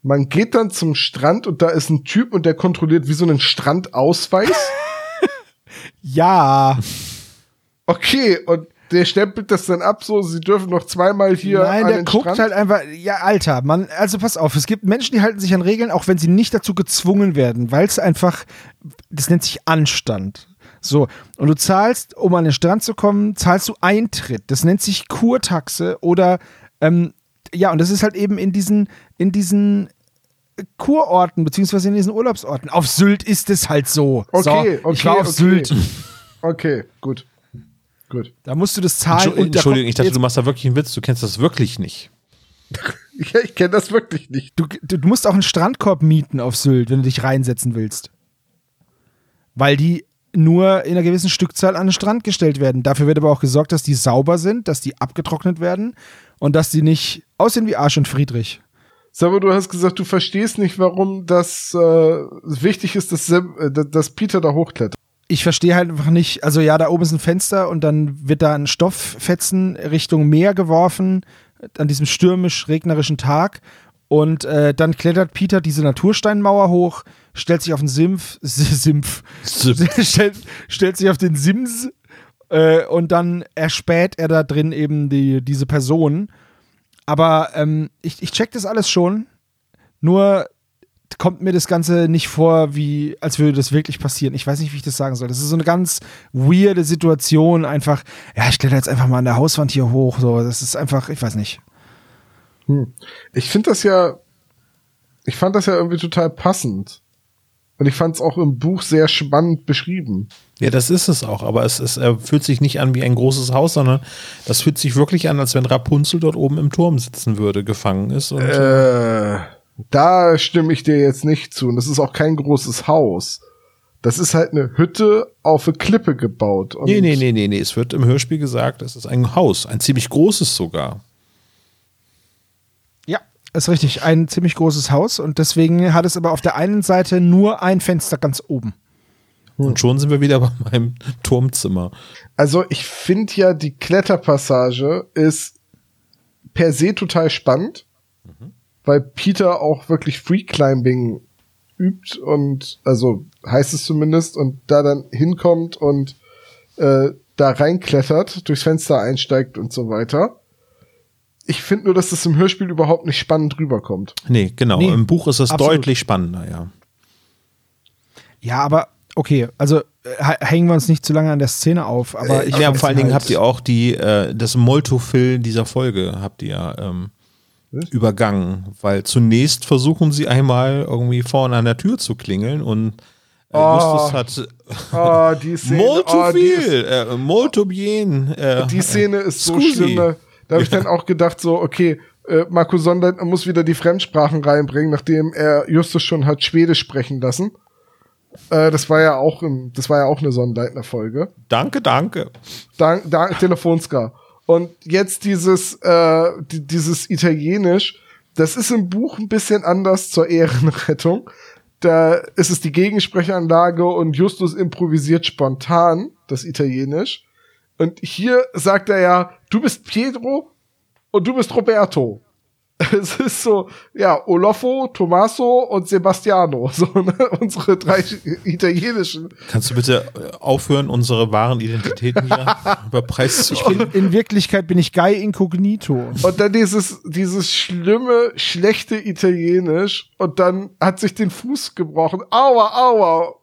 Man geht dann zum Strand und da ist ein Typ und der kontrolliert wie so einen Strandausweis. [LAUGHS] Ja. Okay, und der stempelt das dann ab, so, sie dürfen noch zweimal hier Nein, an der den guckt Strand. halt einfach, ja, Alter, man, also pass auf, es gibt Menschen, die halten sich an Regeln, auch wenn sie nicht dazu gezwungen werden, weil es einfach, das nennt sich Anstand. So, und du zahlst, um an den Strand zu kommen, zahlst du Eintritt. Das nennt sich Kurtaxe oder, ähm, ja, und das ist halt eben in diesen, in diesen Kurorten, beziehungsweise in diesen Urlaubsorten. Auf Sylt ist es halt so. Okay, so, okay, ich war auf okay. Sylt. Okay, gut. Gut. Da musst du das zahlen. Entschu- Entschuldigung, ich dachte, du machst da wirklich einen Witz. Du kennst das wirklich nicht. [LAUGHS] Ja, ich kenne das wirklich nicht. Du, du, du musst auch einen Strandkorb mieten auf Sylt, wenn du dich reinsetzen willst. weil die nur in einer gewissen Stückzahl an den Strand gestellt werden. Dafür wird aber auch gesorgt, dass die sauber sind, dass die abgetrocknet werden und dass die nicht aussehen wie Arsch und Friedrich. Sag mal, du hast gesagt, du verstehst nicht, warum das äh, wichtig ist, dass, äh, dass Peter da hochklettert. Ich verstehe halt einfach nicht, also ja, da oben ist ein Fenster und dann wird da ein Stofffetzen Richtung Meer geworfen an diesem stürmisch-regnerischen Tag und äh, dann klettert Peter diese Natursteinmauer hoch, stellt sich auf den Simpf, [LAUGHS] Simpf, [LAUGHS] stellt, stellt sich auf den Sims äh, und dann erspäht er da drin eben die, diese Person. Aber ähm, ich, ich check das alles schon, nur kommt mir das Ganze nicht vor, wie als würde das wirklich passieren. Ich weiß nicht, wie ich das sagen soll. Das ist so eine ganz weirde Situation. Einfach, ja, ich kletter jetzt einfach mal an der Hauswand hier hoch. So, das ist einfach, ich weiß nicht. Hm. Ich finde das ja, ich fand das ja irgendwie total passend. Und ich fand es auch im Buch sehr spannend beschrieben. Ja, das ist es auch, aber es, es äh, fühlt sich nicht an wie ein großes Haus, sondern das fühlt sich wirklich an, als wenn Rapunzel dort oben im Turm sitzen würde, gefangen ist. Und, äh, da stimme ich dir jetzt nicht zu. Und das ist auch kein großes Haus. Das ist halt eine Hütte auf eine Klippe gebaut. Und nee, nee, nee, nee, nee. Es wird im Hörspiel gesagt, es ist ein Haus, ein ziemlich großes sogar. Ist richtig. Ein ziemlich großes Haus und deswegen hat es aber auf der einen Seite nur ein Fenster ganz oben. Und schon sind wir wieder [LAUGHS] bei meinem Turmzimmer. Also ich finde ja, die Kletterpassage ist per se total spannend, mhm. weil Peter auch wirklich Free Climbing übt und also heißt es zumindest und da dann hinkommt und äh, da reinklettert, durchs Fenster einsteigt und so weiter. Ich finde nur, dass das im Hörspiel überhaupt nicht spannend rüberkommt. Nee, genau. Nee, Im Buch ist es deutlich spannender, ja. Ja, aber okay, also äh, hängen wir uns nicht zu lange an der Szene auf. Aber äh, ja, vor allen Dingen halt habt ihr auch die, äh, das Moltofill dieser Folge habt ihr ja ähm, übergangen, weil zunächst versuchen sie einmal irgendwie vorne an der Tür zu klingeln und äh, oh, Justus hat oh, [LAUGHS] die Szene, molto oh, viel, äh, molto bien. Äh, die Szene ist so schlimm. Da, habe ich dann auch gedacht, so, okay, äh, Marco Sondern muss wieder die Fremdsprachen reinbringen, nachdem er Justus schon hat Schwedisch sprechen lassen. Äh, das war ja auch im, das war ja auch eine Sonnenleitner-Folge. Danke, danke. Dank, dank Telefonska. Und jetzt dieses, äh, die, dieses Italienisch, das ist im Buch ein bisschen anders zur Ehrenrettung. Da ist es die Gegensprechanlage und Justus improvisiert spontan das Italienisch. Und hier sagt er ja, du bist Pietro und du bist Roberto. [LAUGHS] Es ist so, ja, Olofo, Tommaso und Sebastiano, [LAUGHS] so ne? unsere drei italienischen. Kannst du bitte äh, aufhören, unsere wahren Identitäten hier [LAUGHS] über Preis zu in, in Wirklichkeit bin ich Guy Incognito. Und dann dieses, dieses schlimme, schlechte Italienisch und dann hat sich den Fuß gebrochen. Aua, aua,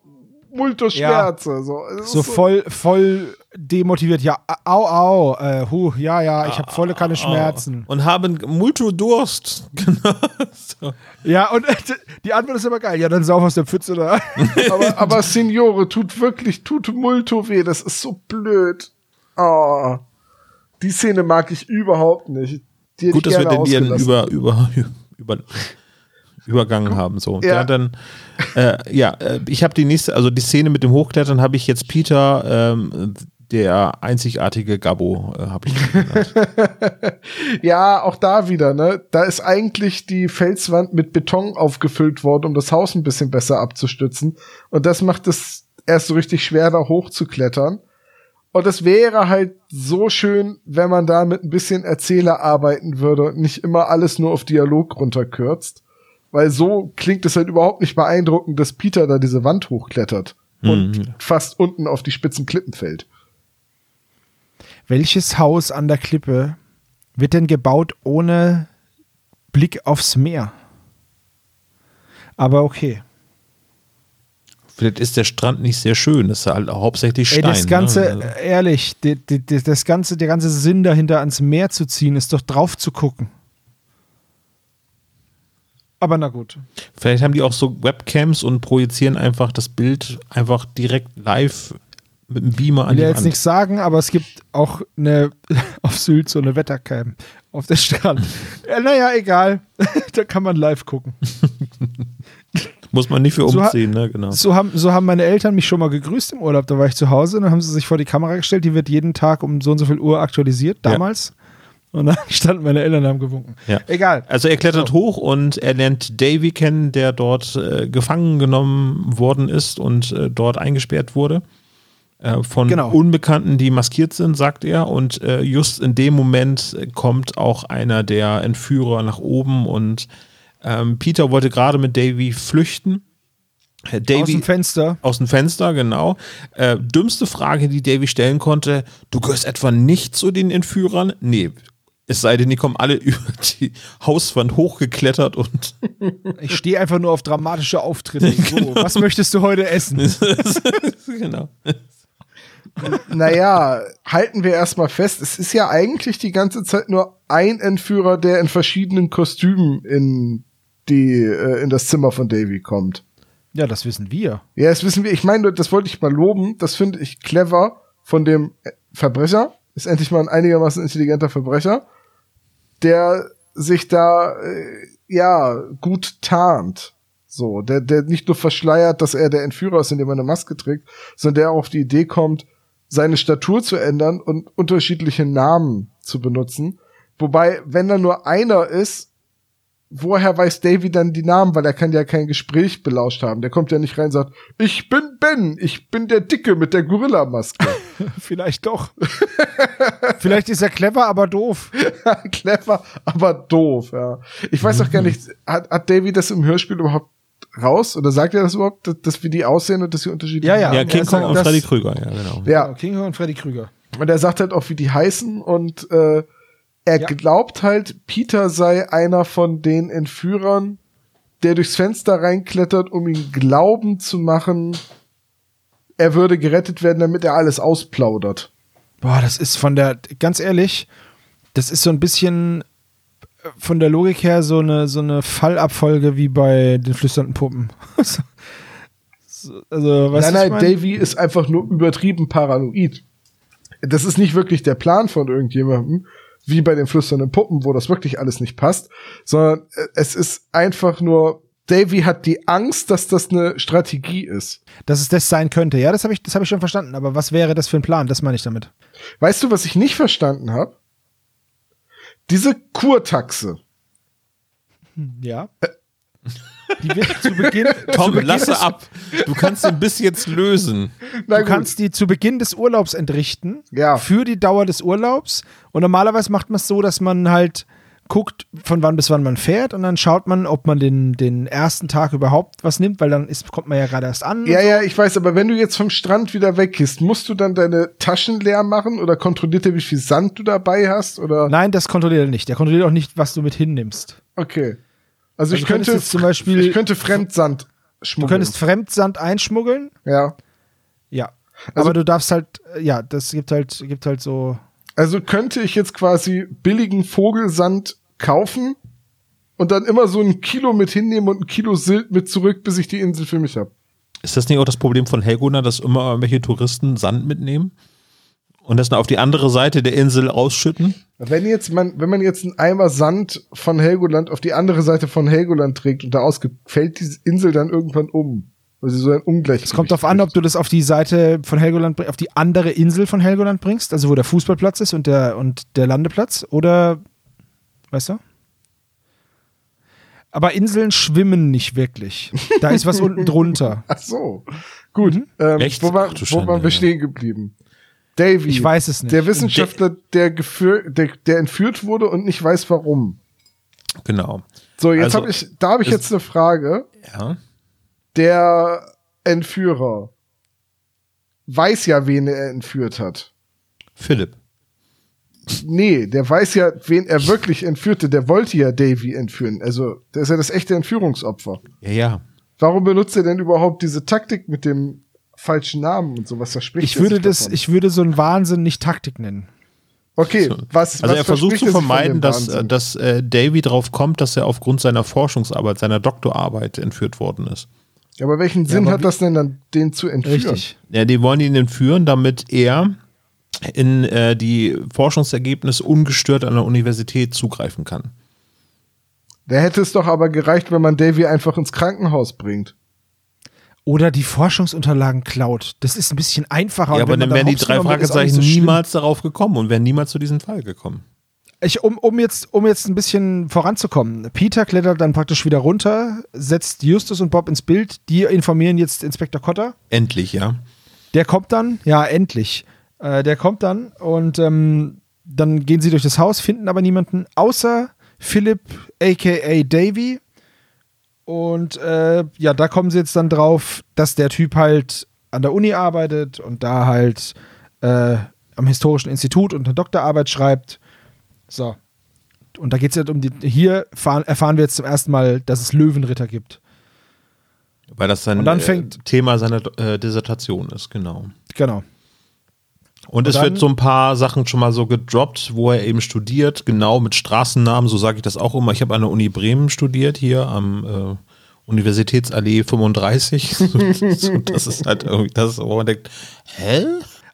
multo Schmerze. Ja. So, so, so voll, voll demotiviert. Ja, au, au, äh, hu, ja, ja, ich habe volle keine Schmerzen. Und haben multo Durst. [LAUGHS] Genau. so. Ja, und äh, [LAUGHS] die Antwort ist immer geil. Ja, dann sauf aus der Pfütze da. [LAUGHS] aber, aber Signore, tut wirklich, tut multo weh. Das ist so blöd. Oh. Die Szene mag ich überhaupt nicht. Die Gut, dass wir den ihren über, über, über, übergangen haben. So, ja, ja dann, äh, ja, äh, ich habe die nächste, also die Szene mit dem Hochklettern habe ich jetzt Peter ähm, der einzigartige Gabbo, äh, habe ich [LAUGHS] Ja, auch da wieder, ne? Da ist eigentlich die Felswand mit Beton aufgefüllt worden, um das Haus ein bisschen besser abzustützen. Und das macht es erst so richtig schwer, da hochzuklettern. Und es wäre halt so schön, wenn man da mit ein bisschen Erzähler arbeiten würde und nicht immer alles nur auf Dialog runterkürzt. Weil so klingt es halt überhaupt nicht beeindruckend, dass Peter da diese Wand hochklettert und mhm. fast unten auf die spitzen Klippen fällt. Welches Haus an der Klippe wird denn gebaut ohne Blick aufs Meer? Aber okay. Vielleicht ist der Strand nicht sehr schön, das ist halt hauptsächlich Stein. Ey, das Ganze, ne? Also ehrlich, die, die, die, das Ganze, der ganze Sinn dahinter ans Meer zu ziehen, ist doch drauf zu gucken. Aber na gut. Vielleicht haben die auch so Webcams und projizieren einfach das Bild einfach direkt live mit dem Beamer an Ich will jetzt nichts sagen, aber es gibt auch eine [LAUGHS] auf Sylt so eine Wettercam auf der Strand. ja, [LAUGHS] naja, egal. [LAUGHS] da kann man live gucken. Muss man nicht für So umziehen, ne? Genau. So haben, so haben meine Eltern mich schon mal gegrüßt im Urlaub. Da war ich zu Hause und dann haben sie sich vor die Kamera gestellt. Die wird jeden Tag um so und so viel Uhr aktualisiert, Ja. damals. Und dann standen meine Eltern und haben gewunken. Ja. Egal. Also er klettert hoch und er lernt Davy kennen, der dort äh, gefangen genommen worden ist und äh, dort eingesperrt wurde. Äh, von Genau. Unbekannten, die maskiert sind, sagt er. Und äh, just in dem Moment äh, kommt auch einer der Entführer nach oben und ähm, Peter wollte gerade mit Davy flüchten. Äh, Davy, Aus dem Fenster. aus dem Fenster, genau. Äh, dümmste Frage, die Davy stellen konnte: Du gehörst etwa nicht zu den Entführern? Nee. Es sei denn, die kommen alle [LAUGHS] über die Hauswand hochgeklettert und [LAUGHS] Ich stehe einfach nur auf dramatische Auftritte. [LAUGHS] So, was möchtest du heute essen? genau. Naja, halten wir erstmal fest, es ist ja eigentlich die ganze Zeit nur ein Entführer, der in verschiedenen Kostümen in die, äh, in das Zimmer von Davy kommt. Ja, das wissen wir. Ja, das wissen wir. Ich meine, das wollte ich mal loben. Das finde ich clever von dem Verbrecher. Ist endlich mal ein einigermaßen intelligenter Verbrecher, der sich da, äh, ja, gut tarnt. So, der, der nicht nur verschleiert, dass er der Entführer ist, indem er eine Maske trägt, sondern der auch auf die Idee kommt, seine Statur zu ändern und unterschiedliche Namen zu benutzen. Wobei, wenn da nur einer ist, woher weiß Davy dann die Namen? Weil er kann ja kein Gespräch belauscht haben. Der kommt ja nicht rein und sagt, ich bin Ben, ich bin der Dicke mit der Gorilla-Maske. [LAUGHS] Vielleicht doch. [LAUGHS] Vielleicht ist er clever, aber doof. [LAUGHS] Clever, aber doof, ja. Ich weiß auch gar nicht, hat, hat Davy das im Hörspiel überhaupt raus? Oder sagt er das überhaupt, dass, dass wie die aussehen und dass sie unterschiedlich Ja, ja. Ja, er King Kong und Freddy Krüger, ja, genau. Ja, King Kong und Freddy Krüger. und er sagt halt auch, wie die heißen und äh, er Ja. glaubt halt, Peter sei einer von den Entführern, der durchs Fenster reinklettert, um ihn glauben zu machen, er würde gerettet werden, damit er alles ausplaudert. Boah, das ist von der, ganz ehrlich, das ist so ein bisschen von der Logik her so eine, so eine Fallabfolge wie bei den flüsternden Puppen. [LAUGHS] So- so- also, was nein, nein, Davy ist einfach nur übertrieben paranoid. Das ist nicht wirklich der Plan von irgendjemandem, wie bei den flüsternden Puppen, wo das wirklich alles nicht passt, sondern äh, es ist einfach nur, Davy hat die Angst, dass das eine Strategie ist. Dass es das sein könnte. Ja, das habe ich, das hab ich schon verstanden. Aber was wäre das für ein Plan? Das meine ich damit. Weißt du, was ich nicht verstanden habe? Diese Kurtaxe. Ja. Die wird zu Beginn, [LAUGHS] Tom, zu Beginn lasse ab. Du kannst den Biss jetzt lösen. Na Du kannst die zu Beginn des Urlaubs entrichten. Ja. Für die Dauer des Urlaubs. Und normalerweise macht man es so, dass man halt guckt, von wann bis wann man fährt. Und dann schaut man, ob man den, den ersten Tag überhaupt was nimmt, weil dann ist, kommt man ja gerade erst an. Ja, so. ja, ich weiß, aber wenn du jetzt vom Strand wieder weggehst, musst du dann deine Taschen leer machen oder kontrolliert er, wie viel Sand du dabei hast? Oder? Nein, das kontrolliert er nicht. Der kontrolliert auch nicht, was du mit hinnimmst. Okay. Also, Also ich du könnte jetzt zum Beispiel- ich könnte Fremdsand Du schmuggeln. könntest Fremdsand einschmuggeln. ja. Ja. Also- Aber du darfst halt, äh, ja, das gibt halt, gibt halt so. Also könnte ich jetzt quasi billigen Vogelsand kaufen und dann immer so ein Kilo mit hinnehmen und ein Kilo Silt mit zurück, bis ich die Insel für mich habe. Ist das nicht auch das Problem von Helgona, dass immer irgendwelche Touristen Sand mitnehmen? Und das dann auf die andere Seite der Insel ausschütten? Wenn jetzt man, wenn man jetzt einen Eimer Sand von Helgoland auf die andere Seite von Helgoland trägt und da ausgibt, fällt diese Insel dann irgendwann um. Weil sie so ein Ungleichgewicht. Es kommt darauf an, ob du das auf die Seite von Helgoland, auf die andere Insel von Helgoland bringst, also wo der Fußballplatz ist und der, und der Landeplatz, oder, weißt du? Aber Inseln schwimmen nicht wirklich. Da ist was unten drunter. [LAUGHS] Ach so. Gut. Ähm, Echt? Wo, war, Ach du wo waren wir stehen geblieben? Davy. Ich weiß es nicht. Der Wissenschaftler, der, geführ, der, der entführt wurde und nicht weiß warum. Genau. So, jetzt Also, habe ich, da habe ich jetzt eine Frage. Ja. Der Entführer weiß ja, wen er entführt hat. Philipp. Nee, der weiß ja, wen er wirklich entführte. Der wollte ja Davy entführen. Also, der ist ja das echte Entführungsopfer. Ja, ja. Warum benutzt er denn überhaupt diese Taktik mit dem falschen Namen und sowas? Was spricht Ich er würde das, davon? ich würde so einen Wahnsinn nicht Taktik nennen. Okay, was, Also was er versucht verspricht zu vermeiden, dass, äh, dass äh, Davy drauf kommt, dass er aufgrund seiner Forschungsarbeit, seiner Doktorarbeit entführt worden ist. Ja, aber welchen Sinn aber hat das denn dann, den zu entführen? Richtig. Ja, die wollen ihn entführen, damit er in äh, die Forschungsergebnisse ungestört an der Universität zugreifen kann. Da hätte es doch aber gereicht, wenn man Davy einfach ins Krankenhaus bringt. Oder die Forschungsunterlagen klaut. Das ist ein bisschen einfacher. Ja, Und aber dann wären die drei Fragezeichen so niemals darauf gekommen und wären niemals zu diesem Fall gekommen. Ich, um, um, jetzt, um jetzt ein bisschen voranzukommen. Peter klettert dann praktisch wieder runter, setzt Justus und Bob ins Bild. Die informieren jetzt Inspektor Cotter. Endlich, ja. Der kommt dann, ja, endlich. Äh, der kommt dann und ähm, dann gehen sie durch das Haus, finden aber niemanden außer Philipp, aka Davy. Und äh, ja, da kommen sie jetzt dann drauf, dass der Typ halt an der Uni arbeitet und da halt äh, am Historischen Institut und eine Doktorarbeit schreibt. So. Und da geht es jetzt um die. Hier fahren, erfahren wir jetzt zum ersten Mal, dass es Löwenritter gibt. Weil das sein Und dann fängt- äh, Thema seiner äh, Dissertation ist, genau. Genau. Und, es dann- wird so ein paar Sachen schon mal so gedroppt, wo er eben studiert, genau mit Straßennamen, so sage ich das auch immer. Ich habe an der Uni Bremen studiert, hier am äh, Universitätsallee 35. [LAUGHS] so, das ist halt irgendwie das, wo man denkt, hä?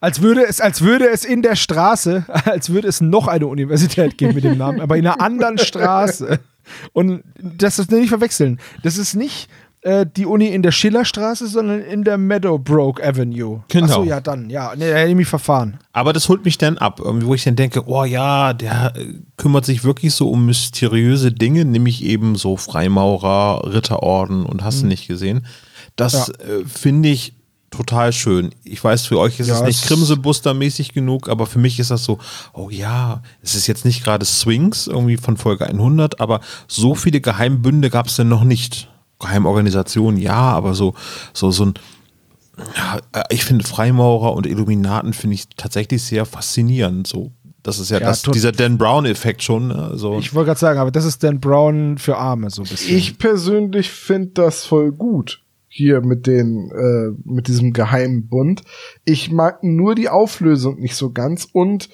Als würde es, als würde es in der Straße, [LAUGHS] als würde es noch eine Universität geben mit dem Namen, aber in einer anderen Straße. Und das ist nicht verwechseln. Das ist nicht äh, die Uni in der Schillerstraße, sondern in der Meadowbrook Avenue. Genau. Achso, ja, dann, ja. Nee, da hätte ich mich verfahren. Aber das holt mich dann ab, irgendwie, wo ich dann denke, oh ja, der äh, kümmert sich wirklich so um mysteriöse Dinge, nämlich eben so Freimaurer, Ritterorden und hast du nicht gesehen. Das Ja. äh, finde ich total schön. Ich weiß, für euch ist Ja, es nicht Krimsebuster-mäßig genug, aber für mich ist das so, oh ja, es ist jetzt nicht gerade Swings irgendwie von Folge 100, aber so viele Geheimbünde gab es denn noch nicht. Geheimorganisationen, ja, aber so, so, so ein, ja, äh, ich finde Freimaurer und Illuminaten finde ich tatsächlich sehr faszinierend. So, das ist ja, Ja, das, dieser Dan Brown-Effekt schon. ne, So. Ich wollte gerade sagen, aber das ist Dan Brown für Arme, so ein bisschen. Ich persönlich finde das voll gut hier mit den äh, mit diesem geheimen Bund. Ich mag nur die Auflösung nicht so ganz und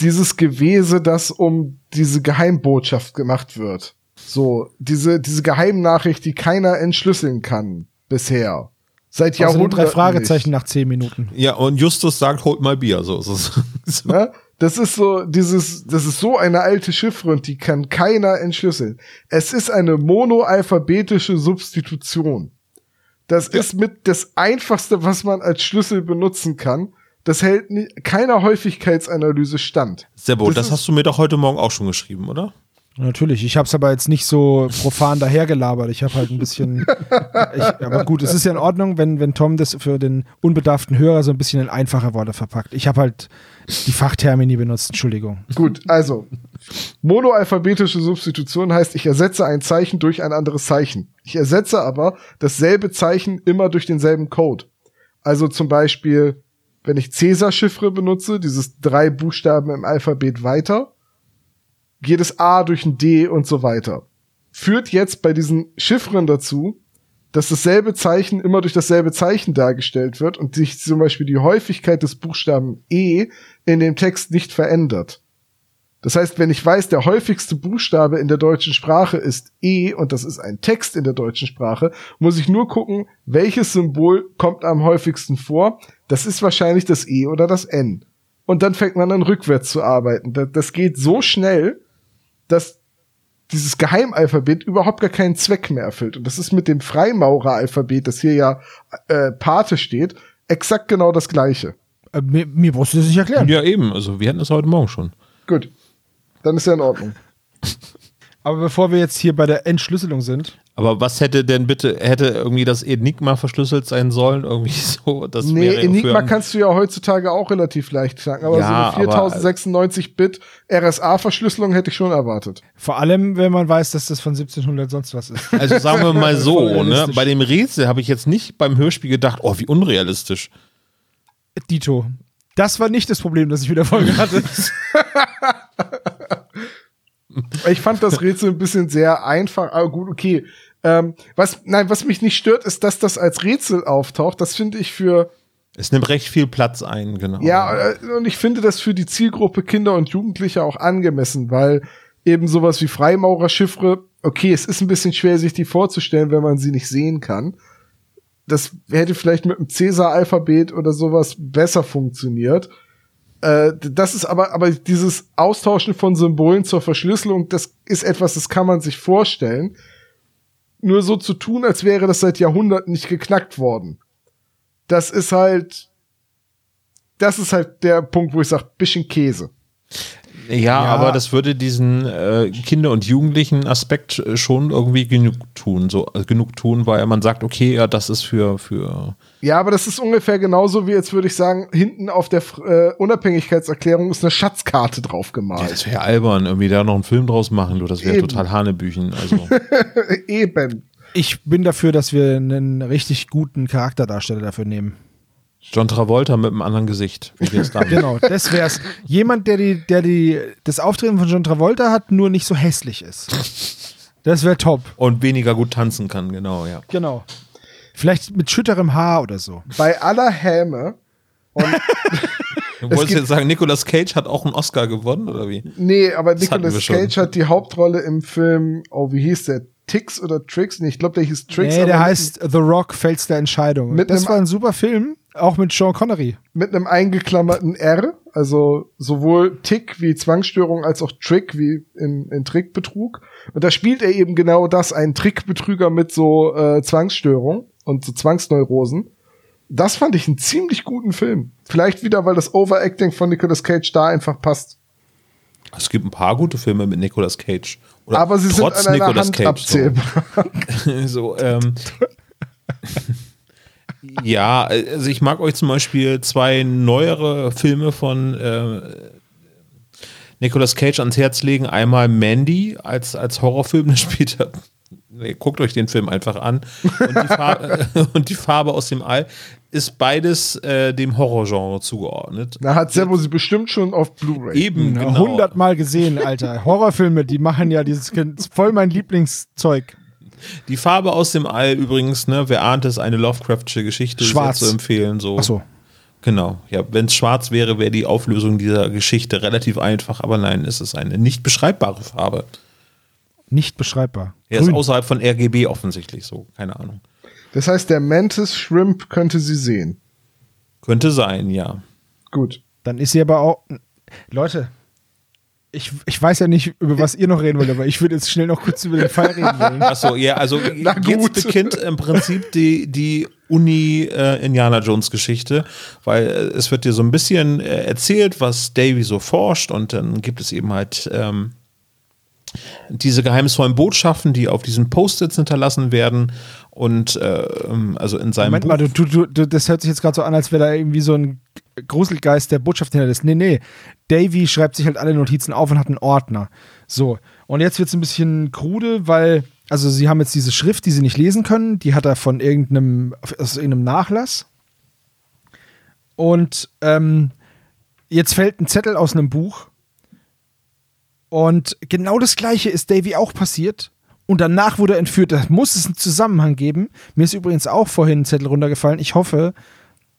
dieses Gewese, das um diese Geheimbotschaft gemacht wird. So diese diese Geheimnachricht, die keiner entschlüsseln kann bisher. Seit Außerdem Jahrhunderten. drei Fragezeichen nicht. nach zehn Minuten. ja, und Justus sagt, holt mal Bier. So, so, so. [LAUGHS] Ne? Das ist so, dieses, das ist so eine alte Chiffre und die kann keiner entschlüsseln. Es ist eine monoalphabetische Substitution. Das ist mit das einfachste, was man als Schlüssel benutzen kann. Das hält ni keiner Häufigkeitsanalyse stand. Sebo, das, Das ist- hast du mir doch heute Morgen auch schon geschrieben, oder? Natürlich, ich habe es aber jetzt nicht so profan dahergelabert. Ich habe halt ein bisschen. [LAUGHS] ich, aber gut, es ist ja in Ordnung, wenn, wenn Tom das für den unbedarften Hörer so ein bisschen in einfache Worte verpackt. Ich habe halt die Fachtermini benutzt, Entschuldigung. Gut, also monoalphabetische Substitution heißt, ich ersetze ein Zeichen durch ein anderes Zeichen. Ich ersetze aber dasselbe Zeichen immer durch denselben Code. Also zum Beispiel, wenn ich Cäsar-Chiffre benutze, dieses drei Buchstaben im Alphabet weiter, geht es A durch ein D und so weiter. Führt jetzt bei diesen Chiffren dazu, dass dasselbe Zeichen immer durch dasselbe Zeichen dargestellt wird und sich zum Beispiel die Häufigkeit des Buchstaben E in dem Text nicht verändert. Das heißt, wenn ich weiß, der häufigste Buchstabe in der deutschen Sprache ist E und das ist ein Text in der deutschen Sprache, muss ich nur gucken, welches Symbol kommt am häufigsten vor. Das ist wahrscheinlich das E oder das N. Und dann fängt man an rückwärts zu arbeiten. Das, das geht so schnell, dass dieses Geheimalphabet überhaupt gar keinen Zweck mehr erfüllt. Und das ist mit dem Freimaureralphabet, das hier ja äh, Pate steht, exakt genau das gleiche. Äh, mir, mir brauchst du das nicht erklären. Ja, eben. Also, wir hatten das heute Morgen schon. Gut. Dann ist ja in Ordnung. [LAUGHS] Aber bevor wir jetzt hier bei der Entschlüsselung sind, Aber was hätte denn bitte, hätte irgendwie das Enigma verschlüsselt sein sollen? Irgendwie [LAUGHS] so, das Nee, Enigma kannst du ja heutzutage auch relativ leicht knacken, aber Ja, so eine 4096-Bit RSA-Verschlüsselung hätte ich schon erwartet. vor allem, wenn man weiß, dass das von 1700 sonst was ist. Also sagen wir mal [LAUGHS] so, ne? bei dem Rätsel habe ich jetzt nicht beim Hörspiel gedacht, oh, wie unrealistisch. Dito. Das war nicht das Problem, das ich mit der Folge hatte. Ich fand das Rätsel ein bisschen sehr einfach, aber gut, okay. Ähm, was, nein, was mich nicht stört, ist, dass das als Rätsel auftaucht. Das finde ich für, Es nimmt recht viel Platz ein, genau. ja, äh, und ich finde das für die Zielgruppe Kinder und Jugendliche auch angemessen, weil eben sowas wie Freimaurer-Chiffre, okay, es ist ein bisschen schwer, sich die vorzustellen, wenn man sie nicht sehen kann. Das hätte vielleicht mit dem Cäsar-Alphabet oder sowas besser funktioniert. Äh, das ist aber, aber dieses Austauschen von Symbolen zur Verschlüsselung, das ist etwas, das kann man sich vorstellen. nur so zu tun, als wäre das seit Jahrhunderten nicht geknackt worden. Das ist halt, das ist halt der Punkt, wo ich sage, bisschen Käse. Ja, Ja. aber das würde diesen äh, Kinder- und Jugendlichen-Aspekt äh, schon irgendwie genug tun, so äh, genug tun, weil man sagt, okay, ja, das ist für, für Ja, aber das ist ungefähr genauso wie jetzt würde ich sagen, hinten auf der äh, Unabhängigkeitserklärung ist eine Schatzkarte drauf ja, gemalt. das wäre albern, irgendwie da noch einen Film draus machen, du, das wäre total Hanebüchen. Also [LAUGHS] Eben. Ich bin dafür, dass wir einen richtig guten Charakterdarsteller dafür nehmen. John Travolta mit einem anderen Gesicht. Wie wär's damit? [LAUGHS] Genau, das wär's. Jemand, der die, der die, das Auftreten von John Travolta hat, nur nicht so hässlich ist. Das wäre top. Und weniger gut tanzen kann, genau, ja. Genau. Vielleicht mit schütterem Haar oder so. Bei aller Häme und [LAUGHS] Du wolltest jetzt sagen, Nicolas Cage hat auch einen Oscar gewonnen, oder wie? Nee, aber Das Nicolas. Cage hat die Hauptrolle im Film, oh, wie hieß der? Tix oder Tricks? Nee, ich glaube, der hieß Tricks. nee, der heißt The Rock, Fels der Entscheidung. Mit das war ein super Film, auch mit Sean Connery. Mit einem eingeklammerten R, also sowohl Tick wie Zwangsstörung als auch Trick wie in, in Trickbetrug. Und da spielt er eben genau das, einen Trickbetrüger mit so äh, Zwangsstörung und so Zwangsneurosen. Das fand ich einen ziemlich guten Film. Vielleicht wieder, weil das Overacting von Nicolas Cage da einfach passt. Es gibt ein paar gute Filme mit Nicolas Cage. Oder Aber sie sind an einer Nicolas Hand Cage. abzählbar. So, [LAUGHS] so ähm, ja, also ich mag euch zum Beispiel zwei neuere Filme von äh, Nicolas Cage ans Herz legen. Einmal Mandy als, als Horrorfilm, [LAUGHS] da spielt er. Guckt euch den Film einfach an. Und die, Farbe, [LAUGHS] [LAUGHS] und die Farbe aus dem All ist beides äh, dem Horrorgenre zugeordnet. Da hat Sebo sie bestimmt schon auf Blu-ray. Eben, genau. Hundertmal gesehen, Alter. [LAUGHS] Horrorfilme, die machen ja dieses ist voll mein Lieblingszeug. Die Farbe aus dem All übrigens, ne, wer ahnt es, eine Lovecraftsche Geschichte Schwarz. zu empfehlen. So. Ach so. Genau. Ja, wenn es schwarz wäre, wäre die Auflösung dieser Geschichte relativ einfach, aber nein, es ist eine nicht beschreibbare Farbe. Nicht beschreibbar. Er ist Grün. außerhalb von RGB offensichtlich so, keine Ahnung. Das heißt, der Mantis Shrimp könnte sie sehen. Könnte sein, ja. Gut. Dann ist sie aber auch. Leute, ich, ich weiß ja nicht, über was ihr noch reden wollt, aber ich würde jetzt schnell noch kurz über den Fall reden wollen. Achso, ja, also [LAUGHS] jetzt gut. beginnt im Prinzip die, die Uni äh, Indiana Jones Geschichte, weil äh, es wird dir so ein bisschen äh, erzählt, was Davy so forscht und dann gibt es eben halt ähm, diese geheimnisvollen Botschaften, die auf diesen Post-its hinterlassen werden und äh, ähm, also in seinem Moment Buch mal, du, du, du, das hört sich jetzt gerade so an, als wäre da irgendwie so ein Gruselgeist der Botschaft hinterlässt. Nee, nee. Davy schreibt sich halt alle Notizen auf und hat einen Ordner. So. Und jetzt wird es ein bisschen krude, weil, also sie haben jetzt diese Schrift, die sie nicht lesen können, die hat er von irgendeinem, aus irgendeinem Nachlass. Und ähm, jetzt fällt ein Zettel aus einem Buch. Und genau das gleiche ist Davy auch passiert. Und danach wurde er entführt. Da muss es einen Zusammenhang geben. Mir ist übrigens auch vorhin ein Zettel runtergefallen. Ich hoffe,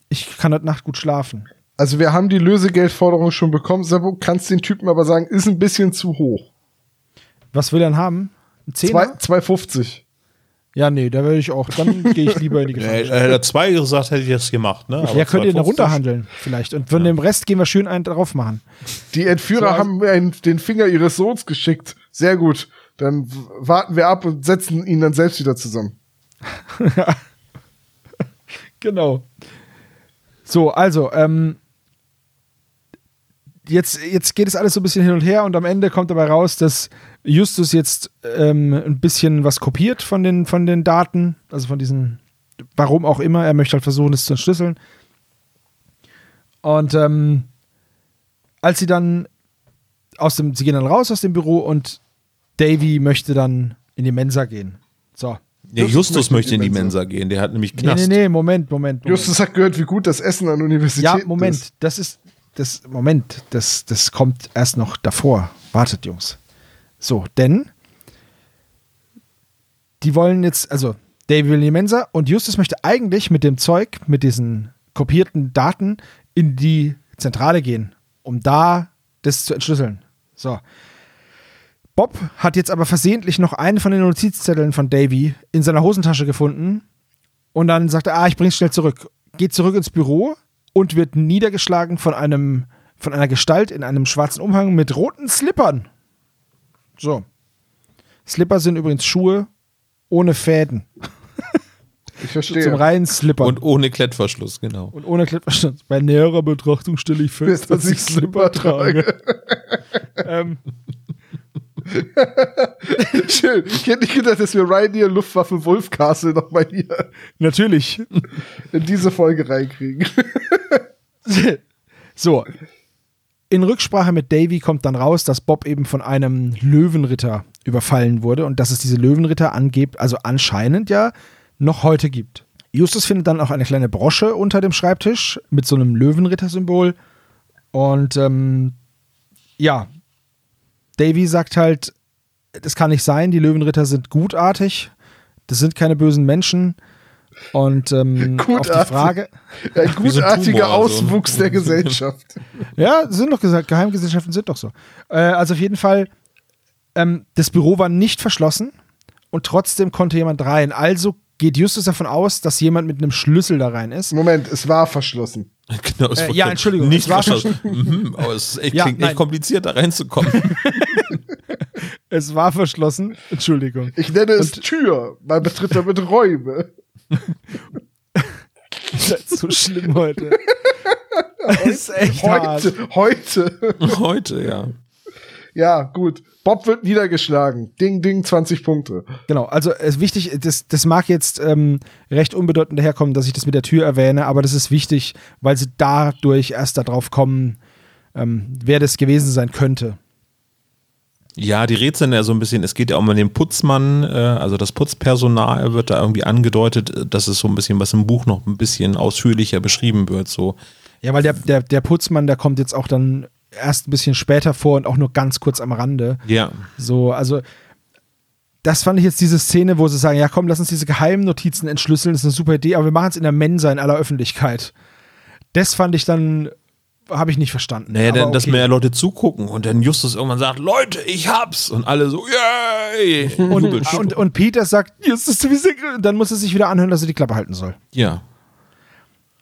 ich kann heute Nacht gut schlafen. Also wir haben die Lösegeldforderung schon bekommen. Sebo, kannst den Typen aber sagen, ist ein bisschen zu hoch. Was will er denn haben? Ein Zwei- Zehner? 2,50. Ja, nee, da würde ich auch. Dann gehe ich lieber in die [LAUGHS] Gefangenschaft. hätte er zwei gesagt, hätte ich das gemacht, ne? Aber ja, könnt ihr da 2,50? runterhandeln vielleicht. Und von dem Rest gehen wir schön einen drauf machen. Die Entführer So, also- haben mir einen, den Finger ihres Sohns geschickt. Sehr gut. Dann warten wir ab und setzen ihn dann selbst wieder zusammen. [LAUGHS] Genau. So, also, ähm, jetzt, jetzt geht es alles so ein bisschen hin und her und am Ende kommt dabei raus, dass Justus jetzt ähm, ein bisschen was kopiert von den, von den Daten, also von diesen, warum auch immer, er möchte halt versuchen, es zu entschlüsseln. Und ähm, als sie dann aus dem, sie gehen dann raus aus dem Büro und Davy möchte dann in die Mensa gehen. So. Ja, Justus Justus möchte in die die Mensa gehen, der hat nämlich Nee, Knast. nee, nee, Moment, Moment. Moment. Justus hat gehört, wie gut das Essen an Universitäten Ja, Moment, ist. das ist das Moment, das das kommt erst noch davor. Wartet, Jungs. So, denn die wollen jetzt, also Dave will in die Mensa und Justus möchte eigentlich mit dem Zeug, mit diesen kopierten Daten in die Zentrale gehen, um da das zu entschlüsseln. So. Bob hat jetzt aber versehentlich noch einen von den Notizzetteln von Davy in seiner Hosentasche gefunden und dann sagt er, ah, ich bring's schnell zurück. Geht zurück ins Büro und wird niedergeschlagen von einem, von einer Gestalt in einem schwarzen Umhang mit roten Slippern. So. Slipper sind übrigens Schuhe ohne Fäden. Ich verstehe. Zum reinen Slipper. Und ohne Klettverschluss, genau. Und ohne Klettverschluss. Bei näherer Betrachtung stelle ich fest, dass ich Slipper trage. ähm, [LAUGHS] Schön. Ich hätte nicht gedacht, dass wir Ryanair Luftwaffe Wolf Castle nochmal hier natürlich. in diese Folge reinkriegen. [LAUGHS] So. In Rücksprache mit Davy kommt dann raus, dass Bob eben von einem Löwenritter überfallen wurde und dass es diese Löwenritter angebt, also anscheinend ja noch heute gibt. Justus findet dann auch eine kleine Brosche unter dem Schreibtisch mit so einem Löwenritter-Symbol. Und ähm, ja, Davy sagt halt, das kann nicht sein, die Löwenritter sind gutartig, das sind keine bösen Menschen. Und ähm, auf die. Frage, [LAUGHS] Ein gutartiger Tumor, so. Auswuchs der [LAUGHS] Gesellschaft. Ja, sind doch gesagt, Geheimgesellschaften sind doch so. Äh, also auf jeden Fall, ähm, das Büro war nicht verschlossen und trotzdem konnte jemand rein. Also geht Justus davon aus, dass jemand mit einem Schlüssel da rein ist. Moment, es war verschlossen. [LAUGHS] Genau, es Äh, ja, Entschuldigung, Nicht es war verschlossen. mhm, aber es ist echt, Ja, klingt nein. echt kompliziert, da reinzukommen. Es war verschlossen. Entschuldigung. Ich nenne es Tür. Man betritt damit Räume. [LAUGHS] Das ist so schlimm heute. Das ist echt hart. Heute, heute. Heute, ja. Ja, gut. Bob wird niedergeschlagen. Ding, ding, 20 Punkte. Genau, also es ist wichtig, das, das mag jetzt ähm, recht unbedeutend daherkommen, dass ich das mit der Tür erwähne, aber das ist wichtig, weil sie dadurch erst darauf kommen, ähm, wer das gewesen sein könnte. Ja, die rätseln ja so ein bisschen. Es geht ja auch um den Putzmann, äh, also das Putzpersonal wird da irgendwie angedeutet, äh, dass es so ein bisschen was im Buch noch ein bisschen ausführlicher beschrieben wird. So, Ja, weil der, der, der Putzmann, der kommt jetzt auch dann erst ein bisschen später vor und auch nur ganz kurz am Rande. ja, So, also das fand ich jetzt diese Szene, wo sie sagen, ja komm, lass uns diese geheimen Notizen entschlüsseln, das ist eine super Idee, aber wir machen es in der Mensa in aller Öffentlichkeit. Das fand ich dann, habe ich nicht verstanden. naja, Aber dann, dass okay. mehr Leute zugucken und dann Justus irgendwann sagt, Leute, ich hab's und alle so, yay! [LAUGHS] und, und, und Peter sagt. Und dann muss er sich wieder anhören, dass er die Klappe halten soll. ja,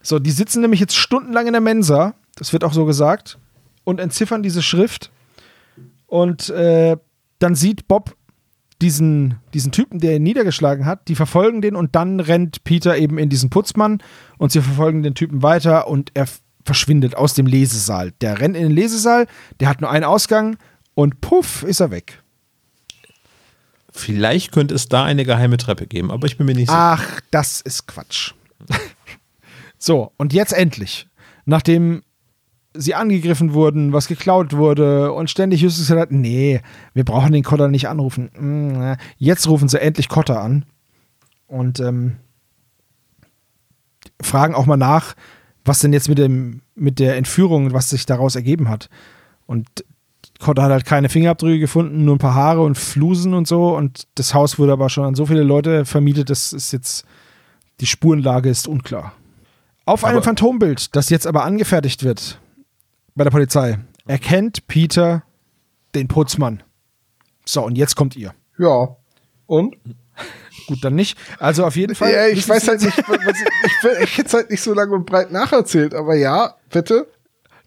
So, die sitzen nämlich jetzt stundenlang in der Mensa, das wird auch so gesagt, und entziffern diese Schrift. Und äh, dann sieht Bob diesen, diesen Typen, der ihn niedergeschlagen hat, die verfolgen den und dann rennt Peter eben in diesen Putzmann und sie verfolgen den Typen weiter und er verschwindet aus dem Lesesaal. Der rennt in den Lesesaal, der hat nur einen Ausgang und puff, ist er weg. vielleicht könnte es da eine geheime Treppe geben, aber ich bin mir nicht sicher. Ach, das ist Quatsch. [LAUGHS] so, und jetzt endlich, nachdem sie angegriffen wurden, was geklaut wurde und ständig Justus gesagt hat, nee, wir brauchen den Cotter nicht anrufen. Mm, Jetzt rufen sie endlich Cotter an und ähm, fragen auch mal nach, was denn jetzt mit, dem, mit der Entführung, was sich daraus ergeben hat. Und Cotter hat halt keine Fingerabdrücke gefunden, nur ein paar Haare und Flusen und so. Und das Haus wurde aber schon an so viele Leute vermietet, das ist jetzt, die Spurenlage ist unklar. Auf einem Aber- Phantombild, das jetzt aber angefertigt wird bei der Polizei, erkennt Peter den Putzmann. So, und jetzt kommt ihr. Ja. Und? Gut, dann nicht. Also auf jeden Fall. Ja, ich weiß halt nicht, was, ich, ich, ich hätte es halt nicht so lange und breit nacherzählt, aber ja, bitte.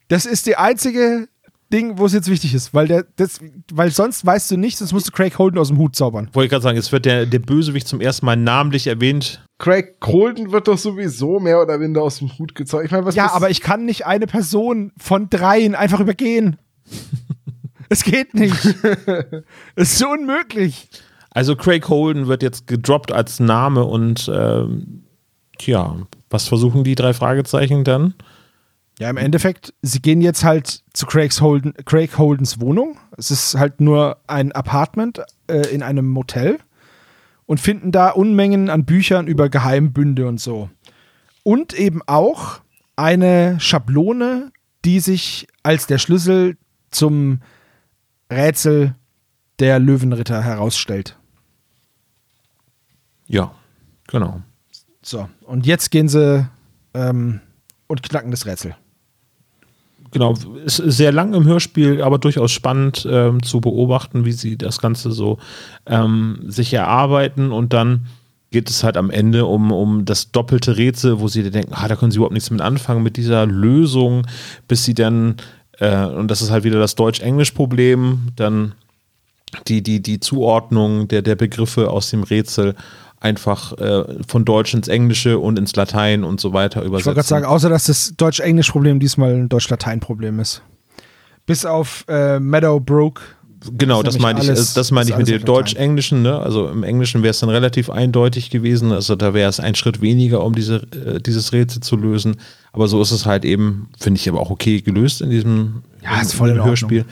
Das ist die einzige Ding, wo es jetzt wichtig ist, weil der, das, weil sonst weißt du nichts, sonst musst du Craig Holden aus dem Hut zaubern. Wollte ich gerade sagen, es wird der, der Bösewicht zum ersten Mal namentlich erwähnt. Craig Colden wird doch sowieso mehr oder minder aus dem Hut gezaubert. Ich meine, was Ja, aber ich kann nicht eine Person von dreien einfach übergehen. [LAUGHS] es geht nicht. Es ist so unmöglich. Also Craig Holden wird jetzt gedroppt als Name und ähm, tja, was versuchen die drei Fragezeichen dann? Ja, im Endeffekt, sie gehen jetzt halt zu Craigs Holden, Craig Holdens Wohnung. Es ist halt nur ein Apartment äh, in einem Motel und finden da Unmengen an Büchern über Geheimbünde und so. Und eben auch eine Schablone, die sich als der Schlüssel zum Rätsel der Löwenritter herausstellt. Ja, genau. So, und jetzt gehen sie ähm, und knacken das Rätsel. Genau, ist sehr lang im Hörspiel, aber durchaus spannend ähm, zu beobachten, wie sie das Ganze so ähm, sich erarbeiten und dann geht es halt am Ende um, um das doppelte Rätsel, wo sie denken, ah, da können sie überhaupt nichts mit anfangen mit dieser Lösung, bis sie dann, äh, und das ist halt wieder das Deutsch-Englisch-Problem, dann die, die, die Zuordnung der, der Begriffe aus dem Rätsel einfach äh, von Deutsch ins Englische und ins Latein und so weiter Ich übersetzen. wollte gerade sagen, außer dass das Deutsch-Englisch-Problem diesmal ein Deutsch-Latein-Problem ist. Bis auf äh, Meadowbrook. Genau, das meine ich, alles- äh, das meine ich mit dem. Deutsch-Englischen, ne? Also im Englischen wäre es dann relativ eindeutig gewesen. Also da wäre es ein Schritt weniger, um diese, äh, dieses Rätsel zu lösen. Aber so ist es halt eben, finde ich aber auch okay gelöst in diesem Ja, ist voll in Hörspiel.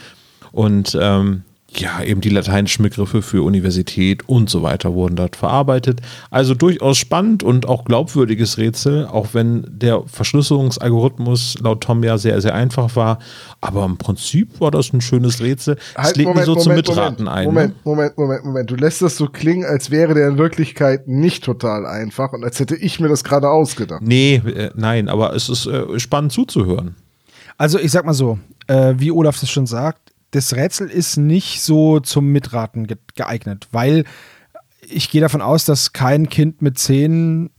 Und ähm, ja, eben die lateinischen Begriffe für Universität und so weiter wurden dort verarbeitet. Also durchaus spannend und auch glaubwürdiges Rätsel, auch wenn der Verschlüsselungsalgorithmus laut Tom ja sehr, sehr einfach war. Aber im Prinzip war das ein schönes Rätsel. es Halt, lädt mich so zum Mitraten Moment, ein. Moment, ne? Moment, Moment, Moment. Du lässt das so klingen, als wäre der in Wirklichkeit nicht total einfach und als hätte ich mir das gerade ausgedacht. Nee, äh, nein, aber es ist äh, spannend zuzuhören. Also ich sag mal so, äh, wie Olaf das schon sagt, das Rätsel ist nicht so zum Mitraten ge geeignet, weil ich gehe davon aus, dass kein Kind mit zehn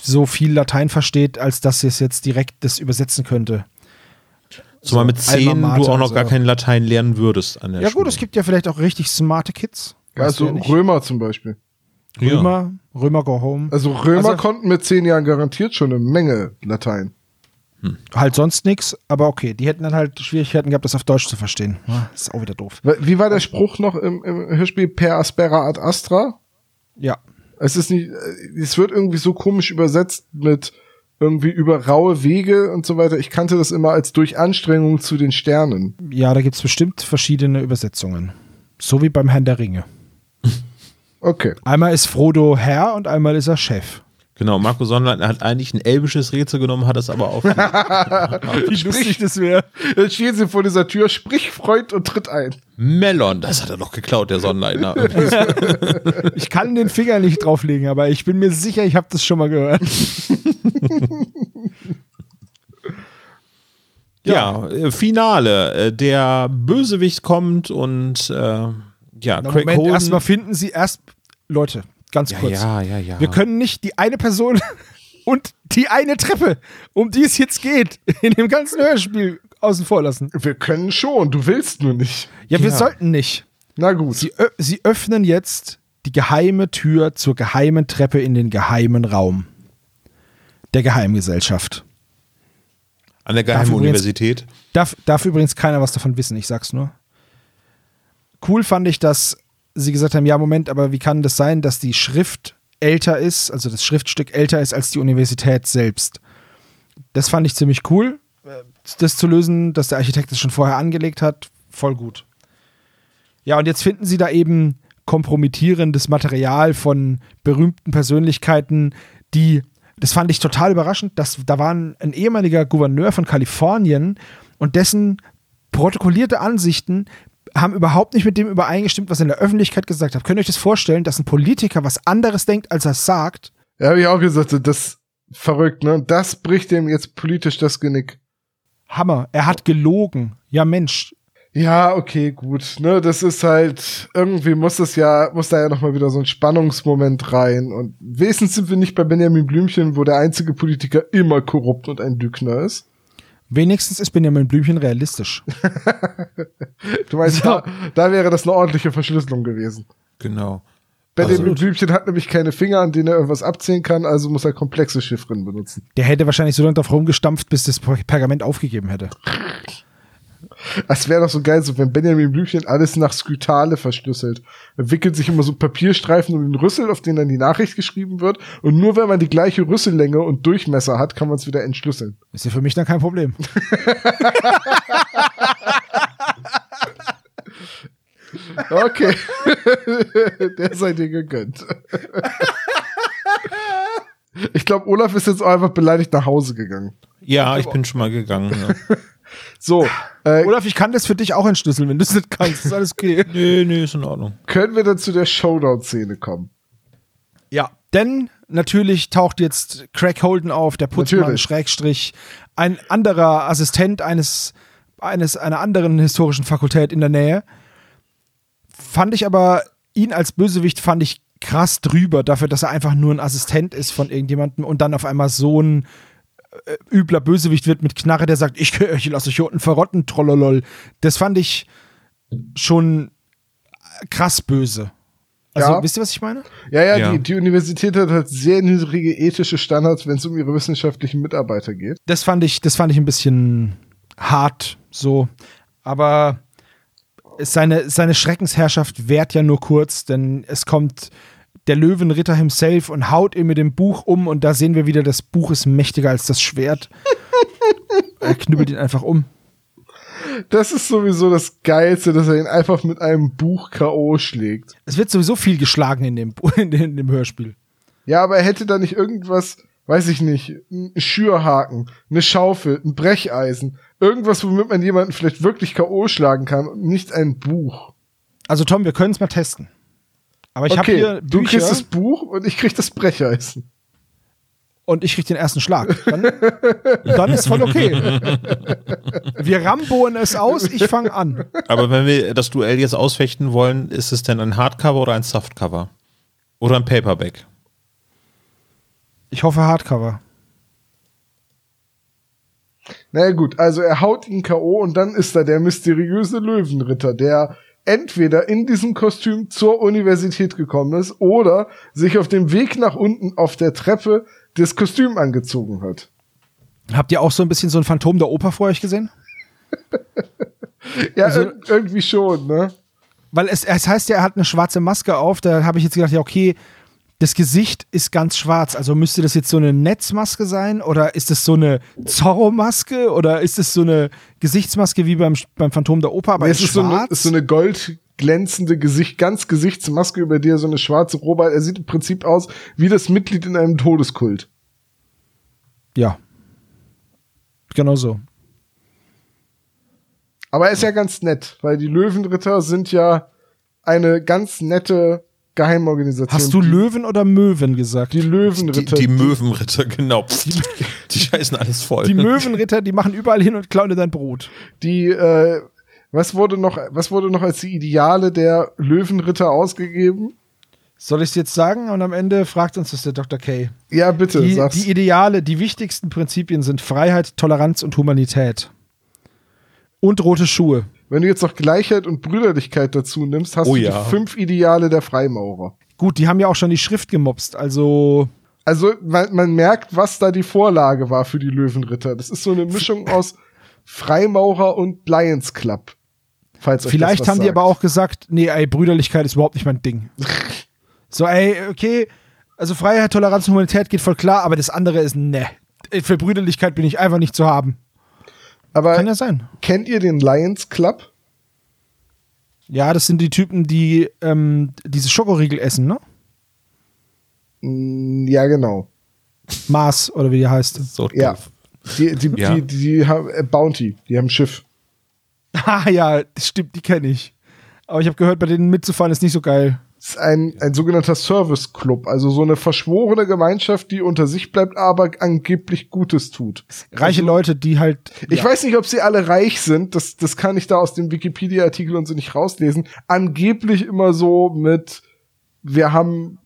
so viel Latein versteht, als dass es jetzt direkt das übersetzen könnte. Zumal mit Alma 10 Mater du auch noch und gar so. kein Latein lernen würdest an der Ja Schule. gut, es gibt ja vielleicht auch richtig smarte Kids. Also ja. Römer zum Beispiel. Ja. Römer, Römer go home. Also Römer Also- konnten mit zehn Jahren garantiert schon eine Menge Latein. Halt sonst nichts, aber okay, die hätten dann halt Schwierigkeiten gehabt, das auf Deutsch zu verstehen. Ja, ist auch wieder doof. Wie war der Spruch noch im, im Hörspiel per aspera ad astra? Ja. Es ist nicht, äh, es wird irgendwie so komisch übersetzt mit irgendwie über raue Wege und so weiter. Ich kannte das immer als durch Anstrengung zu den Sternen. Ja, da gibt es bestimmt verschiedene Übersetzungen. So wie beim Herrn der Ringe. [LAUGHS] Okay. Einmal ist Frodo Herr und einmal ist er Chef. Genau, Marco Sonnleitner hat eigentlich ein elbisches Rätsel genommen, hat es aber auf. [LAUGHS] [LAUGHS] Wie lustig das wäre. Dann stehen sie vor dieser Tür, sprich Freund und tritt ein. Melon, das hat er doch geklaut, der Sonnleitner. [LAUGHS] Ich kann den Finger nicht drauflegen, aber ich bin mir sicher, ich habe das schon mal gehört. ja, äh, Finale. Äh, Der Bösewicht kommt und äh, ja, Na, Craig Moment, Holden. erstmal finden Sie erst Leute, ganz ja, kurz. ja, ja, ja. Wir können nicht die eine Person [LAUGHS] und die eine Treppe, um die es jetzt geht, [LAUGHS] in dem ganzen Hörspiel außen vor lassen. Wir können schon, du willst nur nicht. Ja, wir Ja. sollten nicht. Na gut. Sie, sie öffnen jetzt die geheime Tür zur geheimen Treppe in den geheimen Raum der Geheimgesellschaft. An der Darf Geheimen übrigens- Universität. Darf, darf übrigens keiner was davon wissen, ich sag's nur. Cool fand ich, dass sie gesagt haben, ja, Moment, aber wie kann das sein, dass die Schrift älter ist, also das Schriftstück älter ist als die Universität selbst? Das fand ich ziemlich cool, äh, das zu lösen, dass der Architekt es schon vorher angelegt hat, voll gut. Ja, und jetzt finden sie da eben kompromittierendes Material von berühmten Persönlichkeiten, die, das fand ich total überraschend, dass da war ein, ein ehemaliger Gouverneur von Kalifornien und dessen protokollierte Ansichten haben überhaupt nicht mit dem übereingestimmt, was er in der Öffentlichkeit gesagt hat. Könnt ihr euch das vorstellen, dass ein Politiker was anderes denkt, als er sagt? Ja, habe ich auch gesagt, das ist verrückt, ne? Das bricht dem jetzt politisch das Genick. Hammer, er hat gelogen. Ja, Mensch. Ja, okay, gut. Ne, das ist halt, irgendwie muss das ja, muss da ja nochmal wieder so ein Spannungsmoment rein. Und wenigstens sind wir nicht bei Benjamin Blümchen, wo der einzige Politiker immer korrupt und ein Lügner ist. Wenigstens ist Benjamin Blümchen realistisch. [LAUGHS] Du meinst, da, da wäre das eine ordentliche Verschlüsselung gewesen. Genau. Benjamin Absolut. Blümchen hat nämlich keine Finger, an denen er irgendwas abziehen kann, also muss er komplexe Chiffren benutzen. Der hätte wahrscheinlich so lange drauf rumgestampft, bis das Pergament aufgegeben hätte. [LAUGHS] Es wäre doch so geil, so wenn Benjamin Blümchen alles nach Skytale verschlüsselt. Er wickelt sich immer so Papierstreifen um den Rüssel, auf den dann die Nachricht geschrieben wird. Und nur wenn man die gleiche Rüssellänge und Durchmesser hat, kann man es wieder entschlüsseln. Ist ja für mich dann kein Problem. [LAUGHS] Okay. [LAUGHS] Der sei dir gegönnt. Ich glaube, Olaf ist jetzt auch einfach beleidigt nach Hause gegangen. Ja, ich bin schon mal gegangen. Ja. [LAUGHS] So, äh, Olaf, ich kann das für dich auch entschlüsseln, wenn du es nicht kannst. Ist alles okay. [LAUGHS] nee, nee, ist in Ordnung. können wir dann zu der Showdown-Szene kommen? Ja. Denn natürlich taucht jetzt Craig Holden auf, der Putzmann, Natürlich. Schrägstrich, ein anderer Assistent eines, eines, einer anderen historischen Fakultät in der Nähe. Fand ich aber, ihn als Bösewicht fand ich krass drüber, dafür, dass er einfach nur ein Assistent ist von irgendjemandem und dann auf einmal so ein äh, übler Bösewicht wird mit Knarre, der sagt, ich, ich lasse euch hier unten verrotten, trollolol. Das fand ich schon krass böse. Also, Ja. wisst ihr, was ich meine? Ja, ja, Ja. Die, die Universität hat halt sehr niedrige ethische Standards, wenn es um ihre wissenschaftlichen Mitarbeiter geht. Das fand ich, das fand ich ein bisschen hart so. Aber seine, seine Schreckensherrschaft währt ja nur kurz, denn es kommt der Löwenritter himself und haut ihn mit dem Buch um und da sehen wir wieder, das Buch ist mächtiger als das Schwert. [LAUGHS] er knüppelt ihn einfach um. Das ist sowieso das Geilste, dass er ihn einfach mit einem Buch K.O. schlägt. Es wird sowieso viel geschlagen in dem, [LAUGHS] in dem, in dem Hörspiel. Ja, aber er hätte da nicht irgendwas, weiß ich nicht, ein Schürhaken, eine Schaufel, ein Brecheisen, irgendwas, womit man jemanden vielleicht wirklich K.O. schlagen kann und nicht ein Buch. Also Tom, wir können es mal testen. Aber ich habe okay, hier du Bücher kriegst das Buch und ich krieg das Brecheisen. und ich krieg den ersten Schlag. Dann, [LAUGHS] dann ist voll okay. Wir ramboen es aus, ich fange an. Aber wenn wir das Duell jetzt ausfechten wollen, ist es denn ein Hardcover oder ein Softcover? Oder ein Paperback? Ich hoffe Hardcover. Naja gut, also er haut ihn K.O. und dann ist da der mysteriöse Löwenritter, der entweder in diesem Kostüm zur Universität gekommen ist oder sich auf dem Weg nach unten auf der Treppe das Kostüm angezogen hat. Habt ihr auch so ein bisschen so ein Phantom der Oper vor euch gesehen? [LAUGHS] Ja, Also- ir- irgendwie schon, ne? Weil es, es heißt ja, er hat eine schwarze Maske auf. Da habe ich jetzt gedacht, ja, okay, das Gesicht ist ganz schwarz. Also müsste das jetzt so eine Netzmaske sein? Oder ist das so eine Zorro-Maske? Oder ist es so eine Gesichtsmaske wie beim, beim Phantom der Oper, aber Nee, ist es ist so eine, ist so eine goldglänzende Gesicht, ganz Gesichtsmaske, über die er so eine schwarze Robe hat. Er sieht im Prinzip aus wie das Mitglied in einem Todeskult. ja. Genau so. Aber er ist ja ganz nett, weil die Löwenritter sind ja eine ganz nette Geheimorganisation. Hast du die, Löwen oder Möwen gesagt? Die Die, Löwenritter. die Möwenritter, genau. Die scheißen alles voll. Die Möwenritter, die machen überall hin und klauen dir dein Brot. die äh, was wurde noch, was wurde noch als die Ideale der Löwenritter ausgegeben? Soll ich es jetzt sagen? Und am Ende fragt uns das der Dr. K. Ja, bitte, Die, sag's. die Ideale, die wichtigsten Prinzipien sind Freiheit, Toleranz und Humanität. Und rote Schuhe. Wenn du jetzt noch Gleichheit und Brüderlichkeit dazu nimmst, hast Oh du ja. die fünf Ideale der Freimaurer. Gut, die haben ja auch schon die Schrift gemobst, also Also man, man merkt, was da die Vorlage war für die Löwenritter. Das ist so eine Mischung [LAUGHS] aus Freimaurer und Lions Club. Falls euch vielleicht haben die sagt. aber auch gesagt, nee, ey, Brüderlichkeit ist überhaupt nicht mein Ding. [LAUGHS] so, ey, okay, also Freiheit, Toleranz und Humanität geht voll klar, aber das andere ist, ne. Für Brüderlichkeit bin ich einfach nicht zu haben. Aber Kann ja sein. kennt ihr den Lions Club? Ja, das sind die Typen, die ähm, diese Schokoriegel essen, ne? Ja, genau. Mars oder wie die heißt. so Ja. doof. Die, die, Ja. die, die, haben äh, Bounty, die haben Schiff. Ah [LAUGHS] ja, das stimmt, die kenne ich. Aber ich habe gehört, bei denen mitzufahren ist nicht so geil. Das ist ein, ein sogenannter Service Club, also so eine verschworene Gemeinschaft, die unter sich bleibt, aber angeblich Gutes tut. Reiche Leute, die halt. Ich weiß nicht, ob sie alle reich sind, das, das kann ich da aus dem Wikipedia-Artikel und so nicht rauslesen. Angeblich immer so mit, wir haben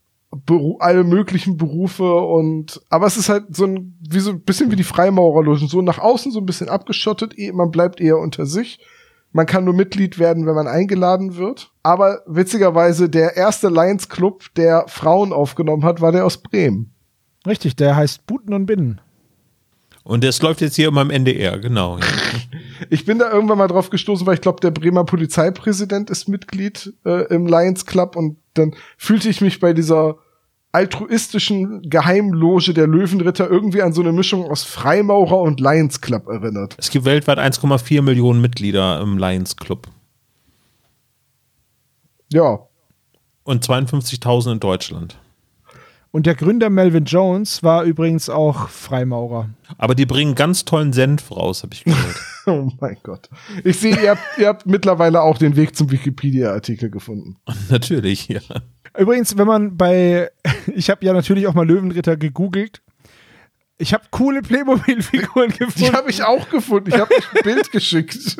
Beru alle möglichen Berufe und, aber es ist halt so ein, wie so ein bisschen wie die Freimaurerlogen, so nach außen so ein bisschen abgeschottet, eh, man bleibt eher unter sich. Man kann nur Mitglied werden, wenn man eingeladen wird. Aber witzigerweise, der erste Lions Club, der Frauen aufgenommen hat, war der aus Bremen. Richtig, der heißt Buten und Binnen. Und das läuft jetzt hier immer im NDR, genau. [LAUGHS] Ich bin da irgendwann mal drauf gestoßen, weil ich glaube, der Bremer Polizeipräsident ist Mitglied äh, im Lions Club und dann fühlte ich mich bei dieser altruistischen Geheimloge der Löwenritter irgendwie an so eine Mischung aus Freimaurer und Lions Club erinnert. Es gibt weltweit 1,4 Millionen Mitglieder im Lions Club. Ja, Und 52.000 in Deutschland. Und der Gründer Melvin Jones war übrigens auch Freimaurer. Aber die bringen ganz tollen Senf raus, habe ich gehört. [LAUGHS] oh mein Gott. Ich sehe, ihr habt, ihr habt mittlerweile auch den Weg zum Wikipedia-Artikel gefunden. [LAUGHS] Natürlich, ja. Übrigens, wenn man bei. [LAUGHS] Ich habe ja natürlich auch mal Löwenritter gegoogelt. Ich habe coole Playmobil-Figuren Die gefunden. habe ich auch gefunden. Ich habe ein Bild geschickt.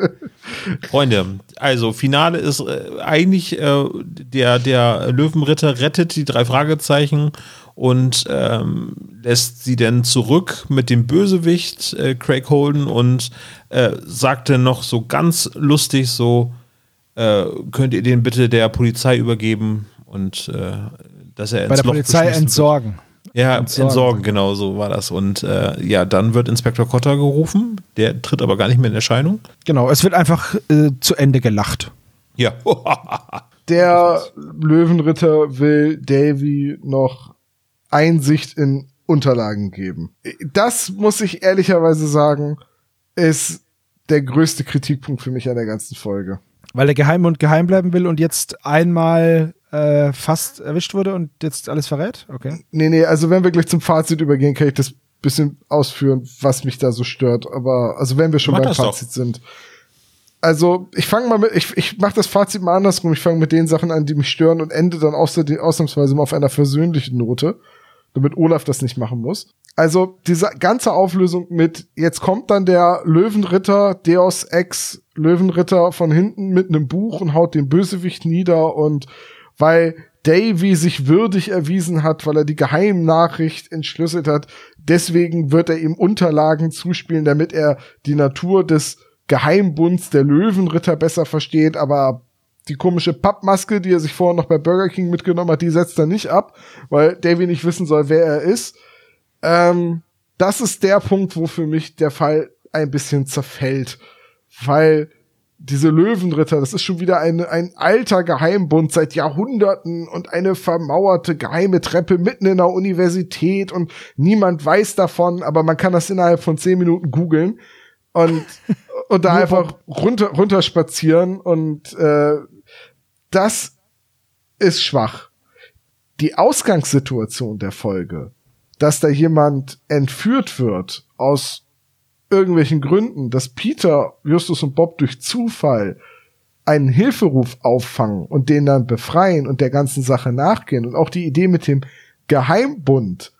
[LAUGHS] Freunde, also Finale ist äh, eigentlich äh, der, der Löwenritter rettet die drei Fragezeichen und ähm, lässt sie dann zurück mit dem Bösewicht äh, Craig Holden und äh, sagt dann noch so ganz lustig so, äh, könnt ihr den bitte der Polizei übergeben und äh, dass er Bei ins der Loch Polizei geschmissen wird. Ja, Entsorgen. entsorgen. genau so war das. Und äh, ja, dann wird Inspektor Kotter gerufen. Der tritt aber gar nicht mehr in Erscheinung. Genau, es wird einfach äh, zu Ende gelacht. Ja. [LAUGHS] Der Löwenritter will Davy noch Einsicht in Unterlagen geben. Das muss ich ehrlicherweise sagen, ist der größte Kritikpunkt für mich an der ganzen Folge. Weil der Geheimbund geheim bleiben will und jetzt einmal äh, fast erwischt wurde und jetzt alles verrät? Okay. Nee, nee, also wenn wir gleich zum Fazit übergehen, kann ich das bisschen ausführen, was mich da so stört. Aber also wenn wir schon beim das doch. Fazit sind. Also ich fange mal mit, ich, ich mache das Fazit mal andersrum. Ich fange mit den Sachen an, die mich stören und ende dann außerdem, ausnahmsweise mal auf einer versöhnlichen Note, damit Olaf das nicht machen muss. Also diese ganze Auflösung mit, jetzt kommt dann der Löwenritter, Deus Ex Löwenritter von hinten mit einem Buch und haut den Bösewicht nieder und weil Davy sich würdig erwiesen hat, weil er die Geheimnachricht entschlüsselt hat, deswegen wird er ihm Unterlagen zuspielen, damit er die Natur des Geheimbunds der Löwenritter besser versteht, aber die komische Pappmaske, die er sich vorher noch bei Burger King mitgenommen hat, die setzt er nicht ab, weil Davy nicht wissen soll, wer er ist. Ähm, das ist der Punkt, wo für mich der Fall ein bisschen zerfällt, weil diese Löwenritter, das ist schon wieder eine, ein alter Geheimbund seit Jahrhunderten und eine vermauerte geheime Treppe mitten in der Universität und niemand weiß davon, aber man kann das innerhalb von zehn Minuten googeln und, [LAUGHS] und da einfach runter, runterspazieren und äh, das ist schwach. Die Ausgangssituation der Folge, dass da jemand entführt wird aus irgendwelchen Gründen, dass Peter, Justus und Bob durch Zufall einen Hilferuf auffangen und den dann befreien und der ganzen Sache nachgehen und auch die Idee mit dem Geheimbund,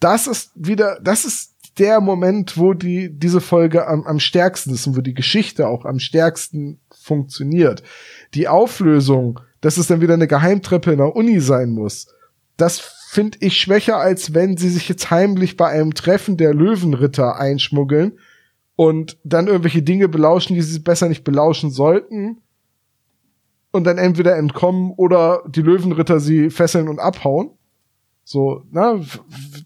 das ist wieder, das ist der Moment, wo die, diese Folge am, am stärksten ist und wo die Geschichte auch am stärksten funktioniert. Die Auflösung, dass es dann wieder eine Geheimtreppe in der Uni sein muss, das finde ich schwächer, als wenn sie sich jetzt heimlich bei einem Treffen der Löwenritter einschmuggeln und dann irgendwelche Dinge belauschen, die sie besser nicht belauschen sollten und dann entweder entkommen oder die Löwenritter sie fesseln und abhauen. So, na,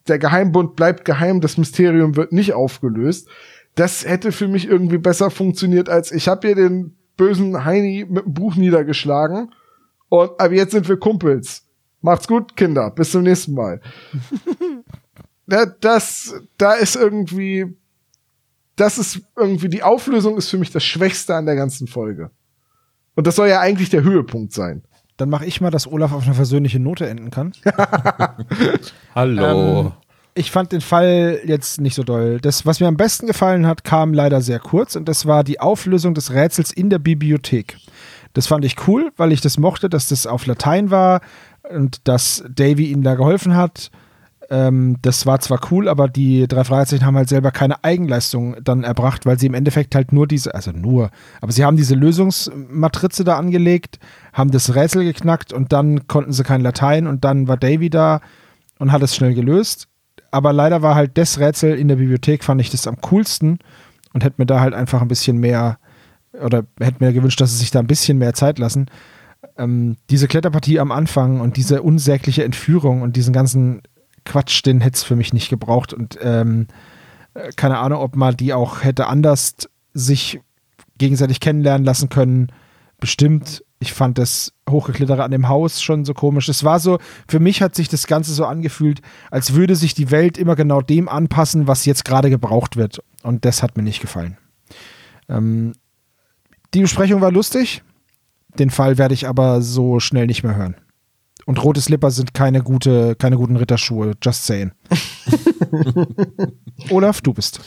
der Geheimbund bleibt geheim, das Mysterium wird nicht aufgelöst. Das hätte für mich irgendwie besser funktioniert, als ich habe hier den bösen Heini mit dem Buch niedergeschlagen und ab jetzt sind wir Kumpels. Macht's gut, Kinder. Bis zum nächsten Mal. [LAUGHS] ja, das, da ist irgendwie, das ist irgendwie, die Auflösung ist für mich das Schwächste an der ganzen Folge. Und das soll ja eigentlich der Höhepunkt sein. Dann mache ich mal, dass Olaf auf eine versöhnliche Note enden kann. [LAUGHS] Hallo. Ähm, ich fand den Fall jetzt nicht so doll. Das, was mir am besten gefallen hat, kam leider sehr kurz und das war die Auflösung des Rätsels in der Bibliothek. Das fand ich cool, weil ich das mochte, dass das auf Latein war und dass Davy ihnen da geholfen hat. Ähm, das war zwar cool, aber die drei Fragezeichen haben halt selber keine Eigenleistung dann erbracht, weil sie im Endeffekt halt nur diese, also nur, aber sie haben diese Lösungsmatrize da angelegt, haben das Rätsel geknackt und dann konnten sie kein Latein und dann war Davy da und hat es schnell gelöst. Aber leider war halt das Rätsel in der Bibliothek, fand ich das am coolsten und hätte mir da halt einfach ein bisschen mehr oder hätte mir gewünscht, dass sie sich da ein bisschen mehr Zeit lassen. Ähm, diese Kletterpartie am Anfang und diese unsägliche Entführung und diesen ganzen Quatsch, den hätte es für mich nicht gebraucht. Und ähm, äh, keine Ahnung, ob man die auch hätte anders sich gegenseitig kennenlernen lassen können. Bestimmt. Ich fand das Hochgeklettere an dem Haus schon so komisch. Es war so, für mich hat sich das Ganze so angefühlt, als würde sich die Welt immer genau dem anpassen, was jetzt gerade gebraucht wird. Und das hat mir nicht gefallen. Ähm, die Besprechung war lustig. Den Fall werde ich aber so schnell nicht mehr hören. Und rote Slipper sind keine, gute, keine guten Ritterschuhe, just saying. [LAUGHS] Olaf, du bist.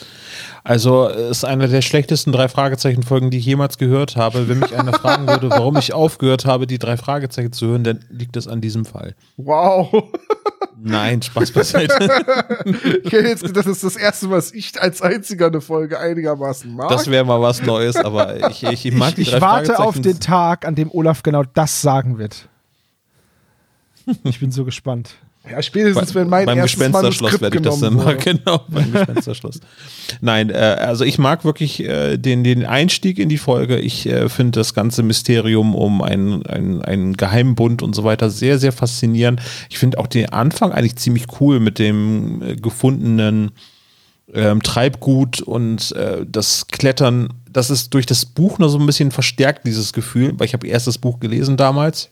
Also es ist eine der schlechtesten drei Fragezeichen-Folgen, die ich jemals gehört habe. Wenn mich einer fragen würde, warum ich aufgehört habe, die drei Fragezeichen zu hören, dann liegt es an diesem Fall. Wow. Nein, Spaß beiseite. [LAUGHS] Ich hätte jetzt gedacht, das ist das erste Mal, dass ich als einziger eine Folge einigermaßen mag. Das wäre mal was Neues, aber ich, ich, ich mag die Ich drei warte auf den Tag, an dem Olaf genau das sagen wird. Ich bin so gespannt. Ja, spätestens wenn mein beim erstes Gespensterschloss werde ich das dann mal, genau, beim [LAUGHS] Gespensterschloss. Nein, äh, also ich mag wirklich äh, den, den Einstieg in die Folge. Ich äh, finde das ganze Mysterium um einen, einen, einen Geheimbund und so weiter sehr, sehr faszinierend. Ich finde auch den Anfang eigentlich ziemlich cool mit dem äh, gefundenen ähm, Treibgut und äh, das Klettern. Das ist durch das Buch noch so ein bisschen verstärkt, dieses Gefühl, weil ich habe erst das Buch gelesen damals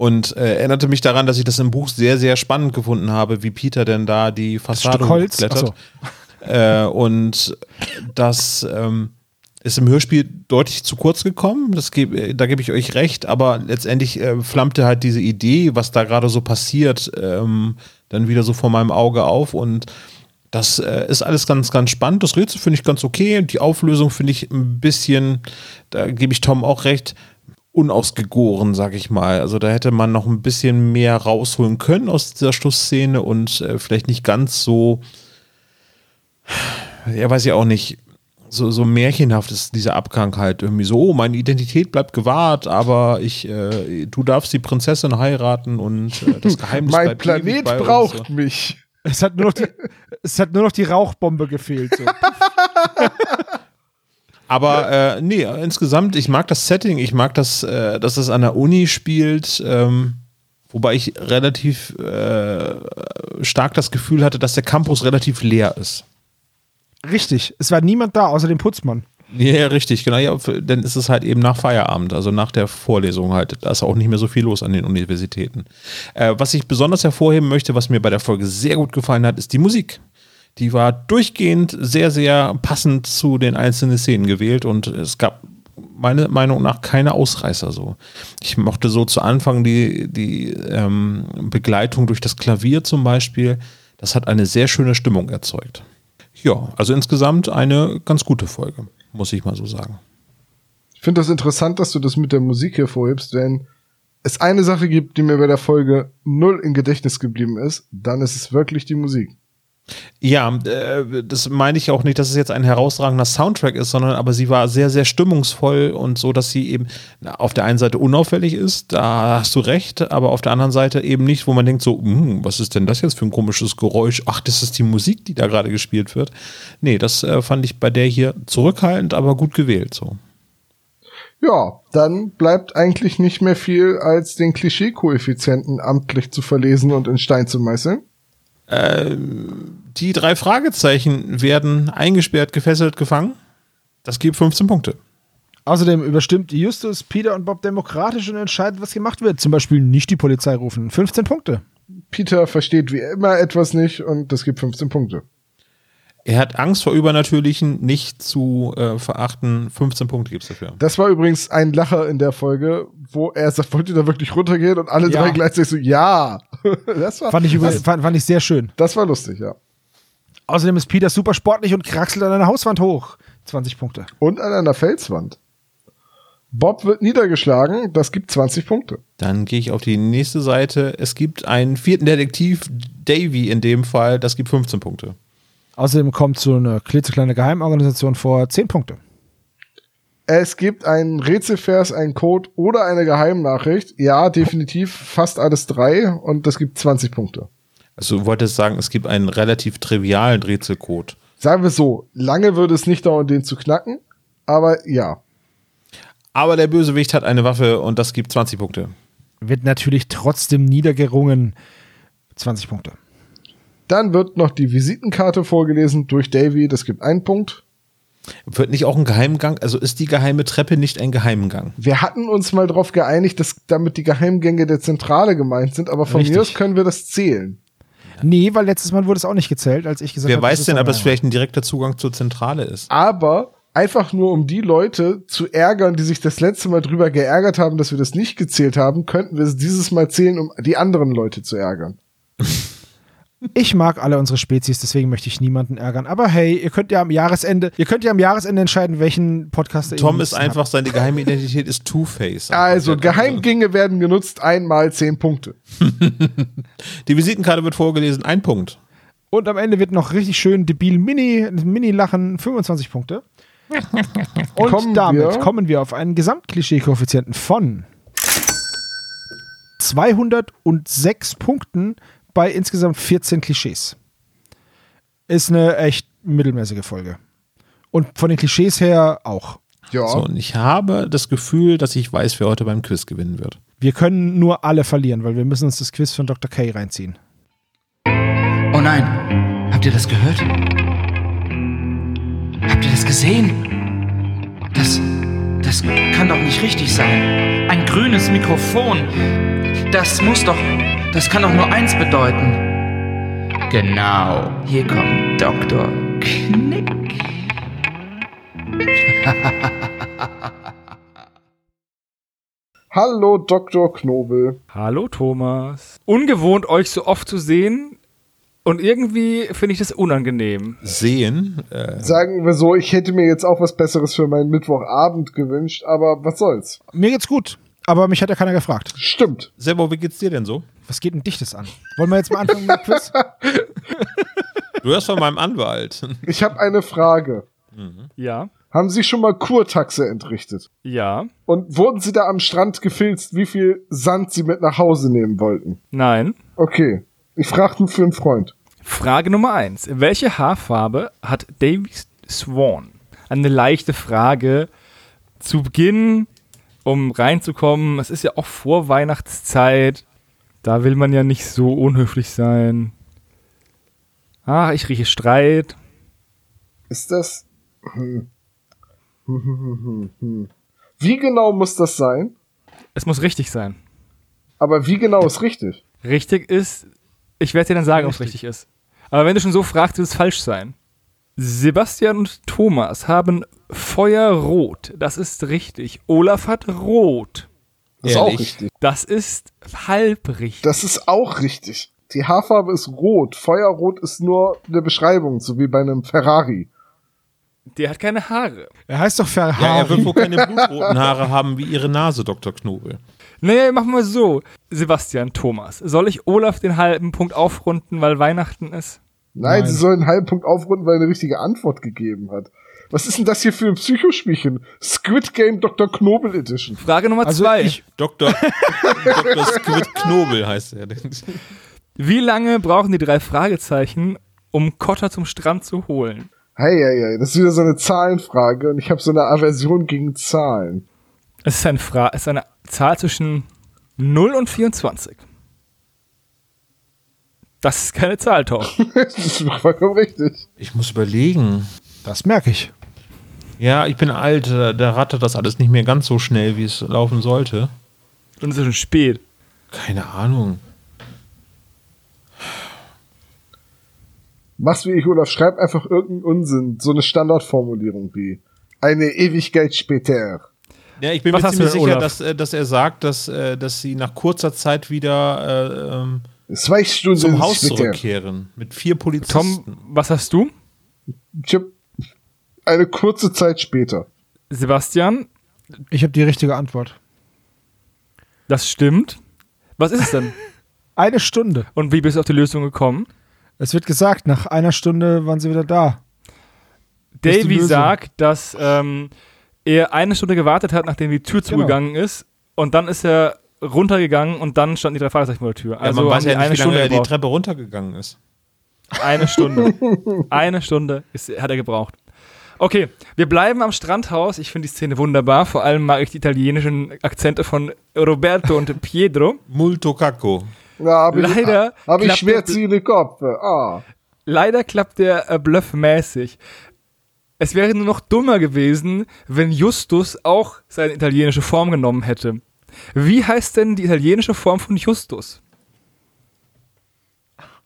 und äh, erinnerte mich daran, dass ich das im Buch sehr, sehr spannend gefunden habe, wie Peter denn da die Fassade hochklettert. Ach Äh, und das ähm, ist im Hörspiel deutlich zu kurz gekommen. Das geb, äh, da gebe ich euch recht, aber letztendlich äh, flammte halt diese Idee, was da gerade so passiert, ähm, dann wieder so vor meinem Auge auf und das äh, ist alles ganz, ganz spannend. Das Rätsel finde ich ganz okay. Die Auflösung finde ich ein bisschen, da gebe ich Tom auch recht, unausgegoren, sag ich mal. Also da hätte man noch ein bisschen mehr rausholen können aus dieser Schlussszene und äh, vielleicht nicht ganz so, ja, weiß ich auch nicht, so, so märchenhaft ist dieser Abgang halt irgendwie so, oh, meine Identität bleibt gewahrt, aber ich, äh, du darfst die Prinzessin heiraten und äh, das Geheimnis Mein bleibt Planet bei uns. braucht mich. Es hat nur noch die, es hat nur noch die Rauchbombe gefehlt. So. [LAUGHS] Aber äh, nee, insgesamt, ich mag das Setting, ich mag das, äh, dass es an der Uni spielt, ähm, wobei ich relativ äh, stark das Gefühl hatte, dass der Campus relativ leer ist. Richtig, es war niemand da, außer dem Putzmann. Ja, richtig, genau. Ja, dann ist es halt eben nach Feierabend, also nach der Vorlesung halt. Da ist auch nicht mehr so viel los an den Universitäten. Äh, was ich besonders hervorheben möchte, was mir bei der Folge sehr gut gefallen hat, ist die Musik. Die war durchgehend sehr, sehr passend zu den einzelnen Szenen gewählt und es gab meiner Meinung nach keine Ausreißer so. Ich mochte so zu Anfang die, die ähm, Begleitung durch das Klavier zum Beispiel. Das hat eine sehr schöne Stimmung erzeugt. Ja, also insgesamt eine ganz gute Folge, muss ich mal so sagen. Ich finde das interessant, dass du das mit der Musik hervorhebst, denn es eine Sache gibt, die mir bei der Folge null im Gedächtnis geblieben ist, dann ist es wirklich die Musik. Ja, äh, das meine ich auch nicht, dass es jetzt ein herausragender Soundtrack ist, sondern aber sie war sehr, sehr stimmungsvoll und so, dass sie eben auf der einen Seite unauffällig ist, da hast du recht, aber auf der anderen Seite eben nicht, wo man denkt so, hm, was ist denn das jetzt für ein komisches Geräusch? Ach, das ist die Musik, die da gerade gespielt wird. Nee, das äh, fand ich bei der hier zurückhaltend, aber gut gewählt so. Ja, dann bleibt eigentlich nicht mehr viel, als den Klischee-Koeffizienten amtlich zu verlesen und in Stein zu meißeln. Die drei Fragezeichen werden eingesperrt, gefesselt, gefangen. Das gibt 15 Punkte. Außerdem überstimmt Justus, Peter und Bob demokratisch und entscheidet, was gemacht wird. Zum Beispiel nicht die Polizei rufen. 15 Punkte. Peter versteht wie immer etwas nicht und das gibt 15 Punkte. Er hat Angst vor Übernatürlichen, nicht zu äh, verachten. 15 Punkte gibt es dafür. Das war übrigens ein Lacher in der Folge, wo er sagt, wollt ihr da wirklich runtergehen? Und alle Ja. drei gleichzeitig so, ja. [LAUGHS] Das war, Fand ich, das, fand, fand ich sehr schön. das war lustig, ja. Außerdem ist Peter super sportlich und kraxelt an einer Hauswand hoch. 20 Punkte. Und an einer Felswand. Bob wird niedergeschlagen, das gibt 20 Punkte. Dann gehe ich auf die nächste Seite. Es gibt einen vierten Detektiv, Davy in dem Fall, das gibt 15 Punkte. Außerdem kommt so eine klitzekleine Geheimorganisation vor. 10 Punkte. Es gibt einen Rätselvers, einen Code oder eine Geheimnachricht. Ja, definitiv fast alles drei und das gibt 20 Punkte. Also du wolltest sagen, es gibt einen relativ trivialen Rätselcode. Sagen wir so, lange würde es nicht dauern, den zu knacken, aber ja. Aber der Bösewicht hat eine Waffe und das gibt 20 Punkte. Wird natürlich trotzdem niedergerungen. 20 Punkte. Dann wird noch die Visitenkarte vorgelesen durch Davy, das gibt einen Punkt. Wird nicht auch ein Geheimgang? Also ist die geheime Treppe nicht ein Geheimgang? Wir hatten uns mal darauf geeinigt, dass damit die Geheimgänge der Zentrale gemeint sind, aber von Richtig. mir aus können wir das zählen. Nee, weil letztes Mal wurde es auch nicht gezählt, als ich gesagt Wer habe. weiß das denn, ob das ein vielleicht ein direkter Zugang zur Zentrale ist? Aber einfach nur um die Leute zu ärgern, die sich das letzte Mal drüber geärgert haben, dass wir das nicht gezählt haben, könnten wir es dieses Mal zählen, um die anderen Leute zu ärgern. [LAUGHS] Ich mag alle unsere Spezies, deswegen möchte ich niemanden ärgern. Aber hey, ihr könnt ja am Jahresende, ihr könnt ja am Jahresende entscheiden, welchen Podcast ihr Tom ist einfach, seine geheime Identität ist Two-Face. [LAUGHS] Also, Geheimgänge werden genutzt, einmal zehn Punkte. [LAUGHS] Die Visitenkarte wird vorgelesen, ein Punkt. habt. Und am Ende wird noch richtig schön debil Mini, Mini-Lachen, 25 Punkte. [LAUGHS] Und Kommen damit wir- kommen wir auf einen Gesamtklischee-Koeffizienten von 206 Punkten bei insgesamt 14 Klischees. Ist eine echt mittelmäßige Folge. Und von den Klischees her auch. Ja. So, und ich habe das Gefühl, dass ich weiß, wer heute beim Quiz gewinnen wird. Wir können nur alle verlieren, weil wir müssen uns das Quiz von Dr. K reinziehen. Oh nein, habt ihr das gehört? Habt ihr das gesehen? Das, das kann doch nicht richtig sein. Ein grünes Mikrofon. Das muss doch, das kann doch nur eins bedeuten. Genau, hier kommt Dr. Knick. [LAUGHS] Hallo Dr. Knobel. Hallo Thomas. Ungewohnt, euch so oft zu sehen. Und irgendwie finde ich das unangenehm. Sehen. Äh, Sagen wir so, ich hätte mir jetzt auch was Besseres für meinen Mittwochabend gewünscht, aber was soll's. Mir geht's gut, aber mich hat ja keiner gefragt. Stimmt. Servo, wie geht's dir denn so? Was geht denn dich das an? Wollen wir jetzt mal anfangen mit dem Quiz? [LAUGHS] Du hörst von meinem Anwalt. Ich habe eine Frage. Ja, Haben Sie schon mal Kurtaxe entrichtet? ja, Und wurden Sie da am Strand gefilzt, wie viel Sand Sie mit nach Hause nehmen wollten? nein. Okay. Ich fragte für einen Freund. Frage Nummer eins. Welche Haarfarbe hat Davy Swan? Eine leichte Frage zu Beginn, um reinzukommen. Es ist ja auch vor Weihnachtszeit. Da will man ja nicht so unhöflich sein. Ah, ich rieche Streit. Ist das. [LAUGHS] Wie genau muss das sein? Es muss richtig sein. Aber wie genau ist richtig? Richtig ist, ich werde dir dann sagen, ob es richtig ist. Aber wenn du schon so fragst, wird es falsch sein. Sebastian und Thomas haben Feuerrot. Das ist richtig. Olaf hat Rot. Das ist auch richtig. Das ist halb richtig. Das ist auch richtig. Die Haarfarbe ist rot. Feuerrot ist nur eine Beschreibung, so wie bei einem Ferrari. Der hat keine Haare. Er heißt doch Ja, er Ferrari. wird wohl keine blutroten Haare haben wie ihre Nase, Dr. Knobel. Naja, machen wir so. Sebastian, Thomas. Soll ich Olaf den halben Punkt aufrunden, weil Weihnachten ist? Nein, Nein. sie sollen einen halben Punkt aufrunden, weil er eine richtige Antwort gegeben hat. Was ist denn das hier für ein Psychospielchen? Squid Game Dr. Knobel Edition. Frage Nummer Also zwei. ich- Dr. [LAUGHS] Dr. Squid Knobel heißt er. Wie lange brauchen die drei Fragezeichen, um Kotter zum Strand zu holen? Hey, hey, hey, das ist wieder so eine Zahlenfrage und ich habe so eine Aversion gegen Zahlen. Es ist, ein Fra es ist eine Zahl zwischen 0 und 24. Das ist keine Zahl, Tom. [LAUGHS] das ist vollkommen richtig. Ich muss überlegen. Das merke ich. Ja, ich bin alt, da da rattert das alles nicht mehr ganz so schnell, wie es laufen sollte. Und es ist schon spät. Keine Ahnung. Mach's wie ich, Olaf, schreib einfach irgendeinen Unsinn. So eine Standardformulierung wie eine Ewigkeit später. Ja, ich bin Was mir ziemlich sicher, Olaf? dass, äh, dass er sagt, dass, äh, dass sie nach kurzer Zeit wieder äh, ähm, Zwei Stunden zum Haus später. zurückkehren. Mit vier Polizisten. Tom, was hast du? Ich hab eine kurze Zeit später. Sebastian, Ich habe die richtige Antwort. das stimmt. Was ist es denn? [LAUGHS] Eine Stunde. Und wie bist du auf die Lösung gekommen? Es wird gesagt, nach einer Stunde waren sie wieder da. Davy sagt, dass ähm, er eine Stunde gewartet hat, nachdem die Tür Genau. zugegangen ist. Und dann ist er runtergegangen und dann standen die drei Fragezeichen vor der Tür. Ja, Also man haben weiß ja nicht, eine wie lange Stunde er die. Treppe runtergegangen ist. Eine Stunde. [LAUGHS] eine Stunde ist, hat er gebraucht. Okay, wir bleiben am Strandhaus. Ich finde die Szene wunderbar. Vor allem mag ich die italienischen Akzente von Roberto und Pietro. Multo cacco. Ja, Leider Hab ich klappt Schmerzen den Kopf. Ah. Leider klappt der äh, Bluff mäßig. Es wäre nur noch dummer gewesen, wenn Justus auch seine italienische Form genommen hätte. Wie heißt denn die italienische Form von Justus?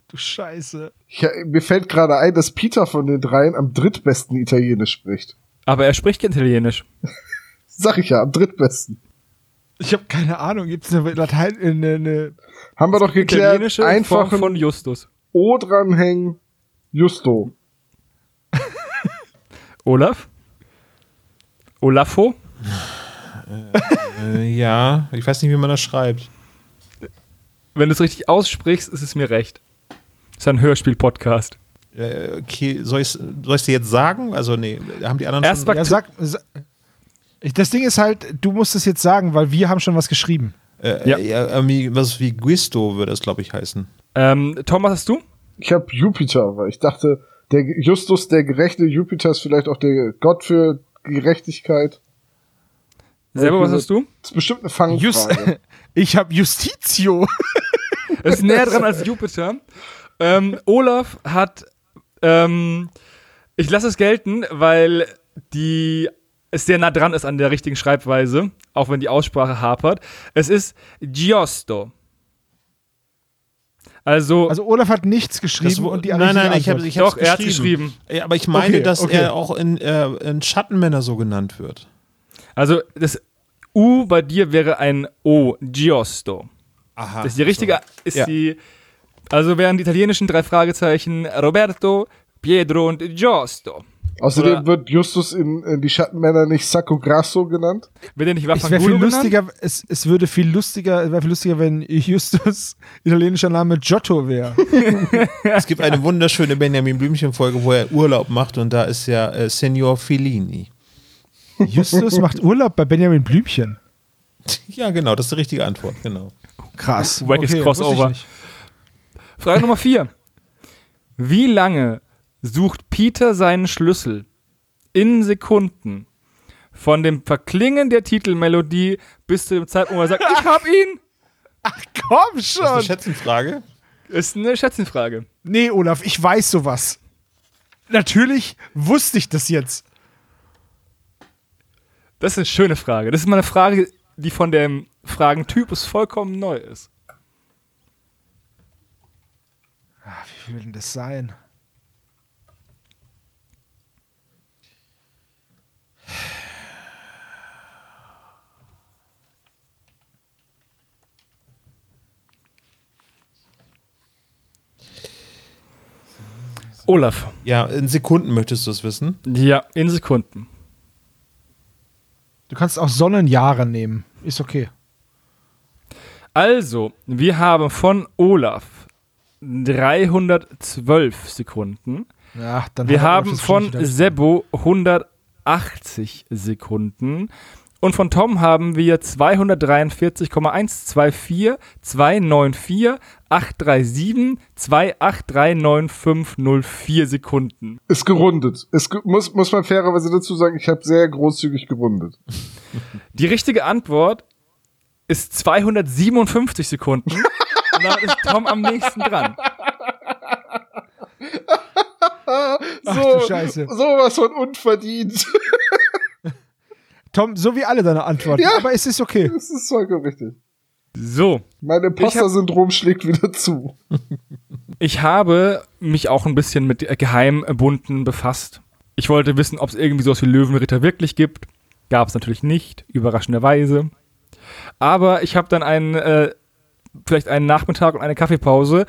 Du Scheiße. Ich, mir fällt gerade ein, dass Peter von den dreien am drittbesten Italienisch spricht. Aber er spricht kein Italienisch. [LAUGHS] Sag ich ja, am drittbesten. Ich habe keine Ahnung. Gibt es eine Latein, eine, eine Haben wir doch geklärt, Italienische einfach Form von Justus. O dranhängen, Justo. Olaf? Olafo? Äh, ja, ich weiß nicht, wie man das schreibt. Wenn du es richtig aussprichst, ist es mir recht. ist ein Hörspiel-Podcast. Äh, okay, soll ich es dir jetzt sagen? Also, nee, haben die anderen Erst schon. Ja, sag, sa- ich- das Ding ist halt, du musst es jetzt sagen, weil wir haben schon was geschrieben. Äh, Ja. ja. irgendwie was wie Guisto würde es, glaube ich, heißen. Ähm, Tom, was hast du? Ich habe Jupiter, weil ich dachte, der Justus, der gerechte Jupiter ist vielleicht auch der Gott für Gerechtigkeit. Selber, was diese- hast du? Das ist bestimmt eine Just, Fangfrage. [LAUGHS] ich habe Justitio. [LAUGHS] ist näher dran als Jupiter. Ähm, Olaf hat, ähm, ich lasse es gelten, weil die es sehr nah dran ist an der richtigen Schreibweise, auch wenn die Aussprache hapert. Es ist Giusto. Also, Also Olaf hat nichts geschrieben Das und die nein, nein, ich habe ich doch, er hat geschrieben. Ja, aber ich meine, Okay, dass okay. er auch in, äh, in Schattenmänner so genannt wird. Also das U bei dir wäre ein O, Giusto. Aha. Das ist die richtige, ist Ja. die, also wären die italienischen drei Fragezeichen Roberto, Pietro und Giusto. Außerdem Oder- wird Justus in, in die Schattenmänner nicht Sacco Grasso genannt. Wird er nicht Es wäre viel Vaffanculo genannt? lustiger, es, es würde viel lustiger, es wäre viel lustiger, wenn Justus [LAUGHS] italienischer Name Giotto wäre. [LAUGHS] Es gibt eine wunderschöne Benjamin Blümchen-Folge, wo er Urlaub macht und da ist ja äh, Senior Fellini. Justus macht Urlaub bei Benjamin Blümchen. [LAUGHS] Ja, genau, das ist die richtige Antwort, genau. Krass. Wackes ich Crossover. Frage Nummer vier. Wie lange sucht Peter seinen Schlüssel in Sekunden von dem Verklingen der Titelmelodie bis zu dem Zeitpunkt, wo er sagt, ich hab ihn? Komm Das ist eine schon. Schätzenfrage. Ist eine Schätzchenfrage. Nee, Olaf, ich weiß sowas. Natürlich wusste ich das jetzt. Das ist eine schöne Frage. Das ist mal eine Frage, die von dem Fragentypus vollkommen neu ist. Wie viel will denn das sein? Olaf. Ja, in Sekunden möchtest du es wissen. Ja, in Sekunden. Du kannst auch Sonnenjahre nehmen. Ist okay. Also, wir haben von Olaf 312 Sekunden. Ja, dann Wir haben von Sebo 180 Sekunden. Und von Tom haben wir 243,124, 294, 837, 2839504 Sekunden. Ist gerundet. Ist ge muss, muss man fairerweise dazu sagen, ich habe sehr großzügig gerundet. [LAUGHS] Die richtige Antwort ist 257 Sekunden. Und damit ist Tom am nächsten dran. [LAUGHS] Ach so, du Scheiße. sowas von unverdient. [LAUGHS] Tom, so wie alle deine Antworten. Ja. Aber es ist okay. [LAUGHS] das ist vollkommen richtig. So, Mein Imposter-Syndrom schlägt wieder zu. [LAUGHS] ich habe mich auch ein bisschen mit Geheimbunden befasst. Ich wollte wissen, ob es irgendwie sowas wie Löwenritter wirklich gibt. Gab es natürlich nicht, überraschenderweise. Aber ich habe dann einen, äh, vielleicht einen Nachmittag und eine Kaffeepause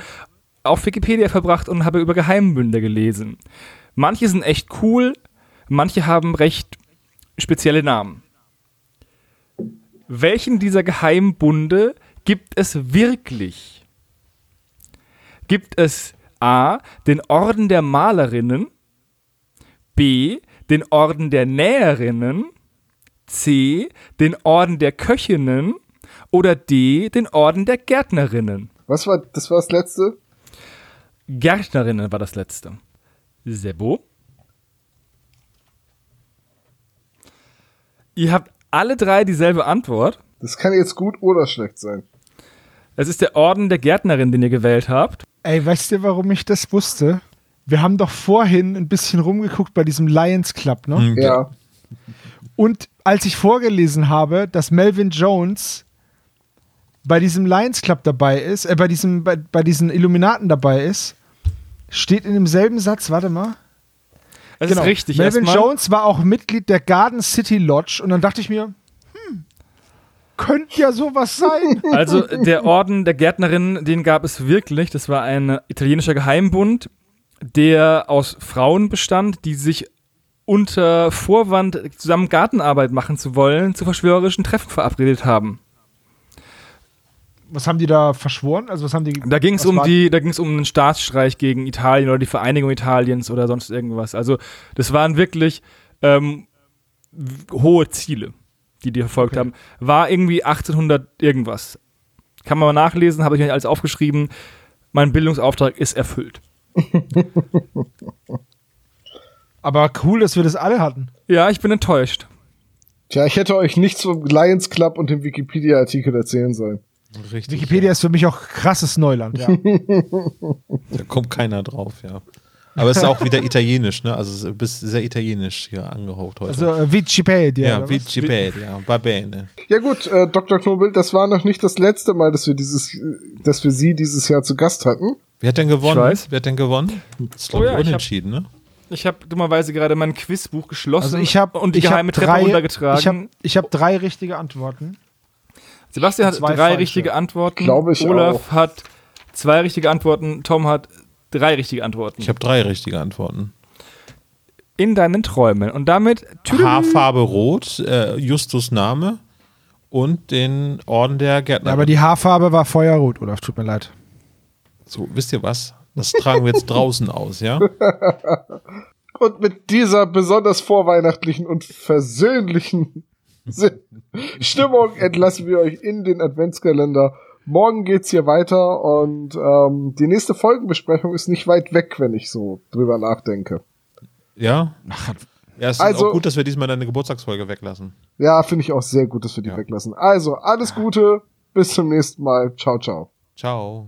auf Wikipedia verbracht und habe über Geheimbünde gelesen. Manche sind echt cool, manche haben recht spezielle Namen. Welchen dieser Geheimbunde gibt es wirklich? Gibt es A, den Orden der Malerinnen, B, den Orden der Näherinnen, C, den Orden der Köchinnen oder D, den Orden der Gärtnerinnen? Was war, das war das letzte? Gärtnerinnen war das letzte. Sebo? Ihr habt alle drei dieselbe Antwort. Das kann jetzt gut oder schlecht sein. Es ist der Orden der Gärtnerin, den ihr gewählt habt. Ey, weißt du, warum ich das wusste? Wir haben doch vorhin ein bisschen rumgeguckt bei diesem Lions Club, ne? Hm. Ja. Und als ich vorgelesen habe, dass Melvin Jones bei diesem Lions Club dabei ist, äh, bei diesem, bei, bei diesen Illuminaten dabei ist, steht in demselben Satz, warte mal. Das genau, ist richtig. Melvin. Jones war auch Mitglied der Garden City Lodge und dann dachte ich mir, hm, könnte ja sowas sein. [LAUGHS] Also der Orden der Gärtnerin, den gab es wirklich. Das war ein italienischer Geheimbund, der aus Frauen bestand, die sich unter Vorwand, zusammen Gartenarbeit machen zu wollen, zu verschwörerischen Treffen verabredet haben. Was haben die da verschworen? Also was haben die? Da ging es um die, da ging es um einen Staatsstreich gegen Italien oder die Vereinigung Italiens oder sonst irgendwas. Also das waren wirklich ähm, hohe Ziele, die die verfolgt Okay. haben. War irgendwie 1800 irgendwas. Kann man mal nachlesen, habe ich mir alles aufgeschrieben. Mein Bildungsauftrag ist erfüllt. [LAUGHS] Aber cool, dass wir das alle hatten. Ja, ich bin enttäuscht. Tja, ich hätte euch nichts vom Lions Club und dem Wikipedia-Artikel erzählen sollen. Richtig. Wikipedia ist für mich auch krasses Neuland, ja. Da kommt keiner drauf, ja. Aber es ist auch wieder italienisch, ne? Also du bist sehr italienisch hier angehaucht heute. Also äh, Wikipedia. ja? Wikipedia, va bene. Ja gut, äh, Dr. Knobel, das war noch nicht das letzte Mal, dass wir dieses, dass wir Sie dieses Jahr zu Gast hatten. Wer hat denn gewonnen? Ich weiß. Wer hat denn gewonnen? Das ist, Oh ich, ja, ich hab- unentschieden, ne? Ich habe dummerweise gerade mein Quizbuch geschlossen Also ich habe und die ich hab geheime Treppe drei, runtergetragen. Ich habe ich hab drei richtige Antworten. Sebastian hat zwei drei falsche. richtige Antworten. Glaube ich Olaf hat zwei richtige Antworten. Tom hat drei richtige Antworten. Ich habe drei richtige Antworten. in deinen Träumen. Und damit tüdelü. Haarfarbe rot, äh, Justus Name und den Orden der Gärtner. Ja, aber die Haarfarbe war feuerrot, Olaf, tut mir leid. so, wisst ihr was? Das tragen wir jetzt draußen aus, ja? [LAUGHS] Und mit dieser besonders vorweihnachtlichen und versöhnlichen [LAUGHS] Stimmung entlassen wir euch in den Adventskalender. Morgen geht's hier weiter und ähm, die nächste Folgenbesprechung ist nicht weit weg, wenn ich so drüber nachdenke. Ja? Ja, es ist Also- auch gut, dass wir diesmal deine Geburtstagsfolge weglassen. Ja, finde ich auch sehr gut, dass wir die Ja. weglassen. Also, alles Gute, bis zum nächsten Mal. Ciao, ciao. Ciao.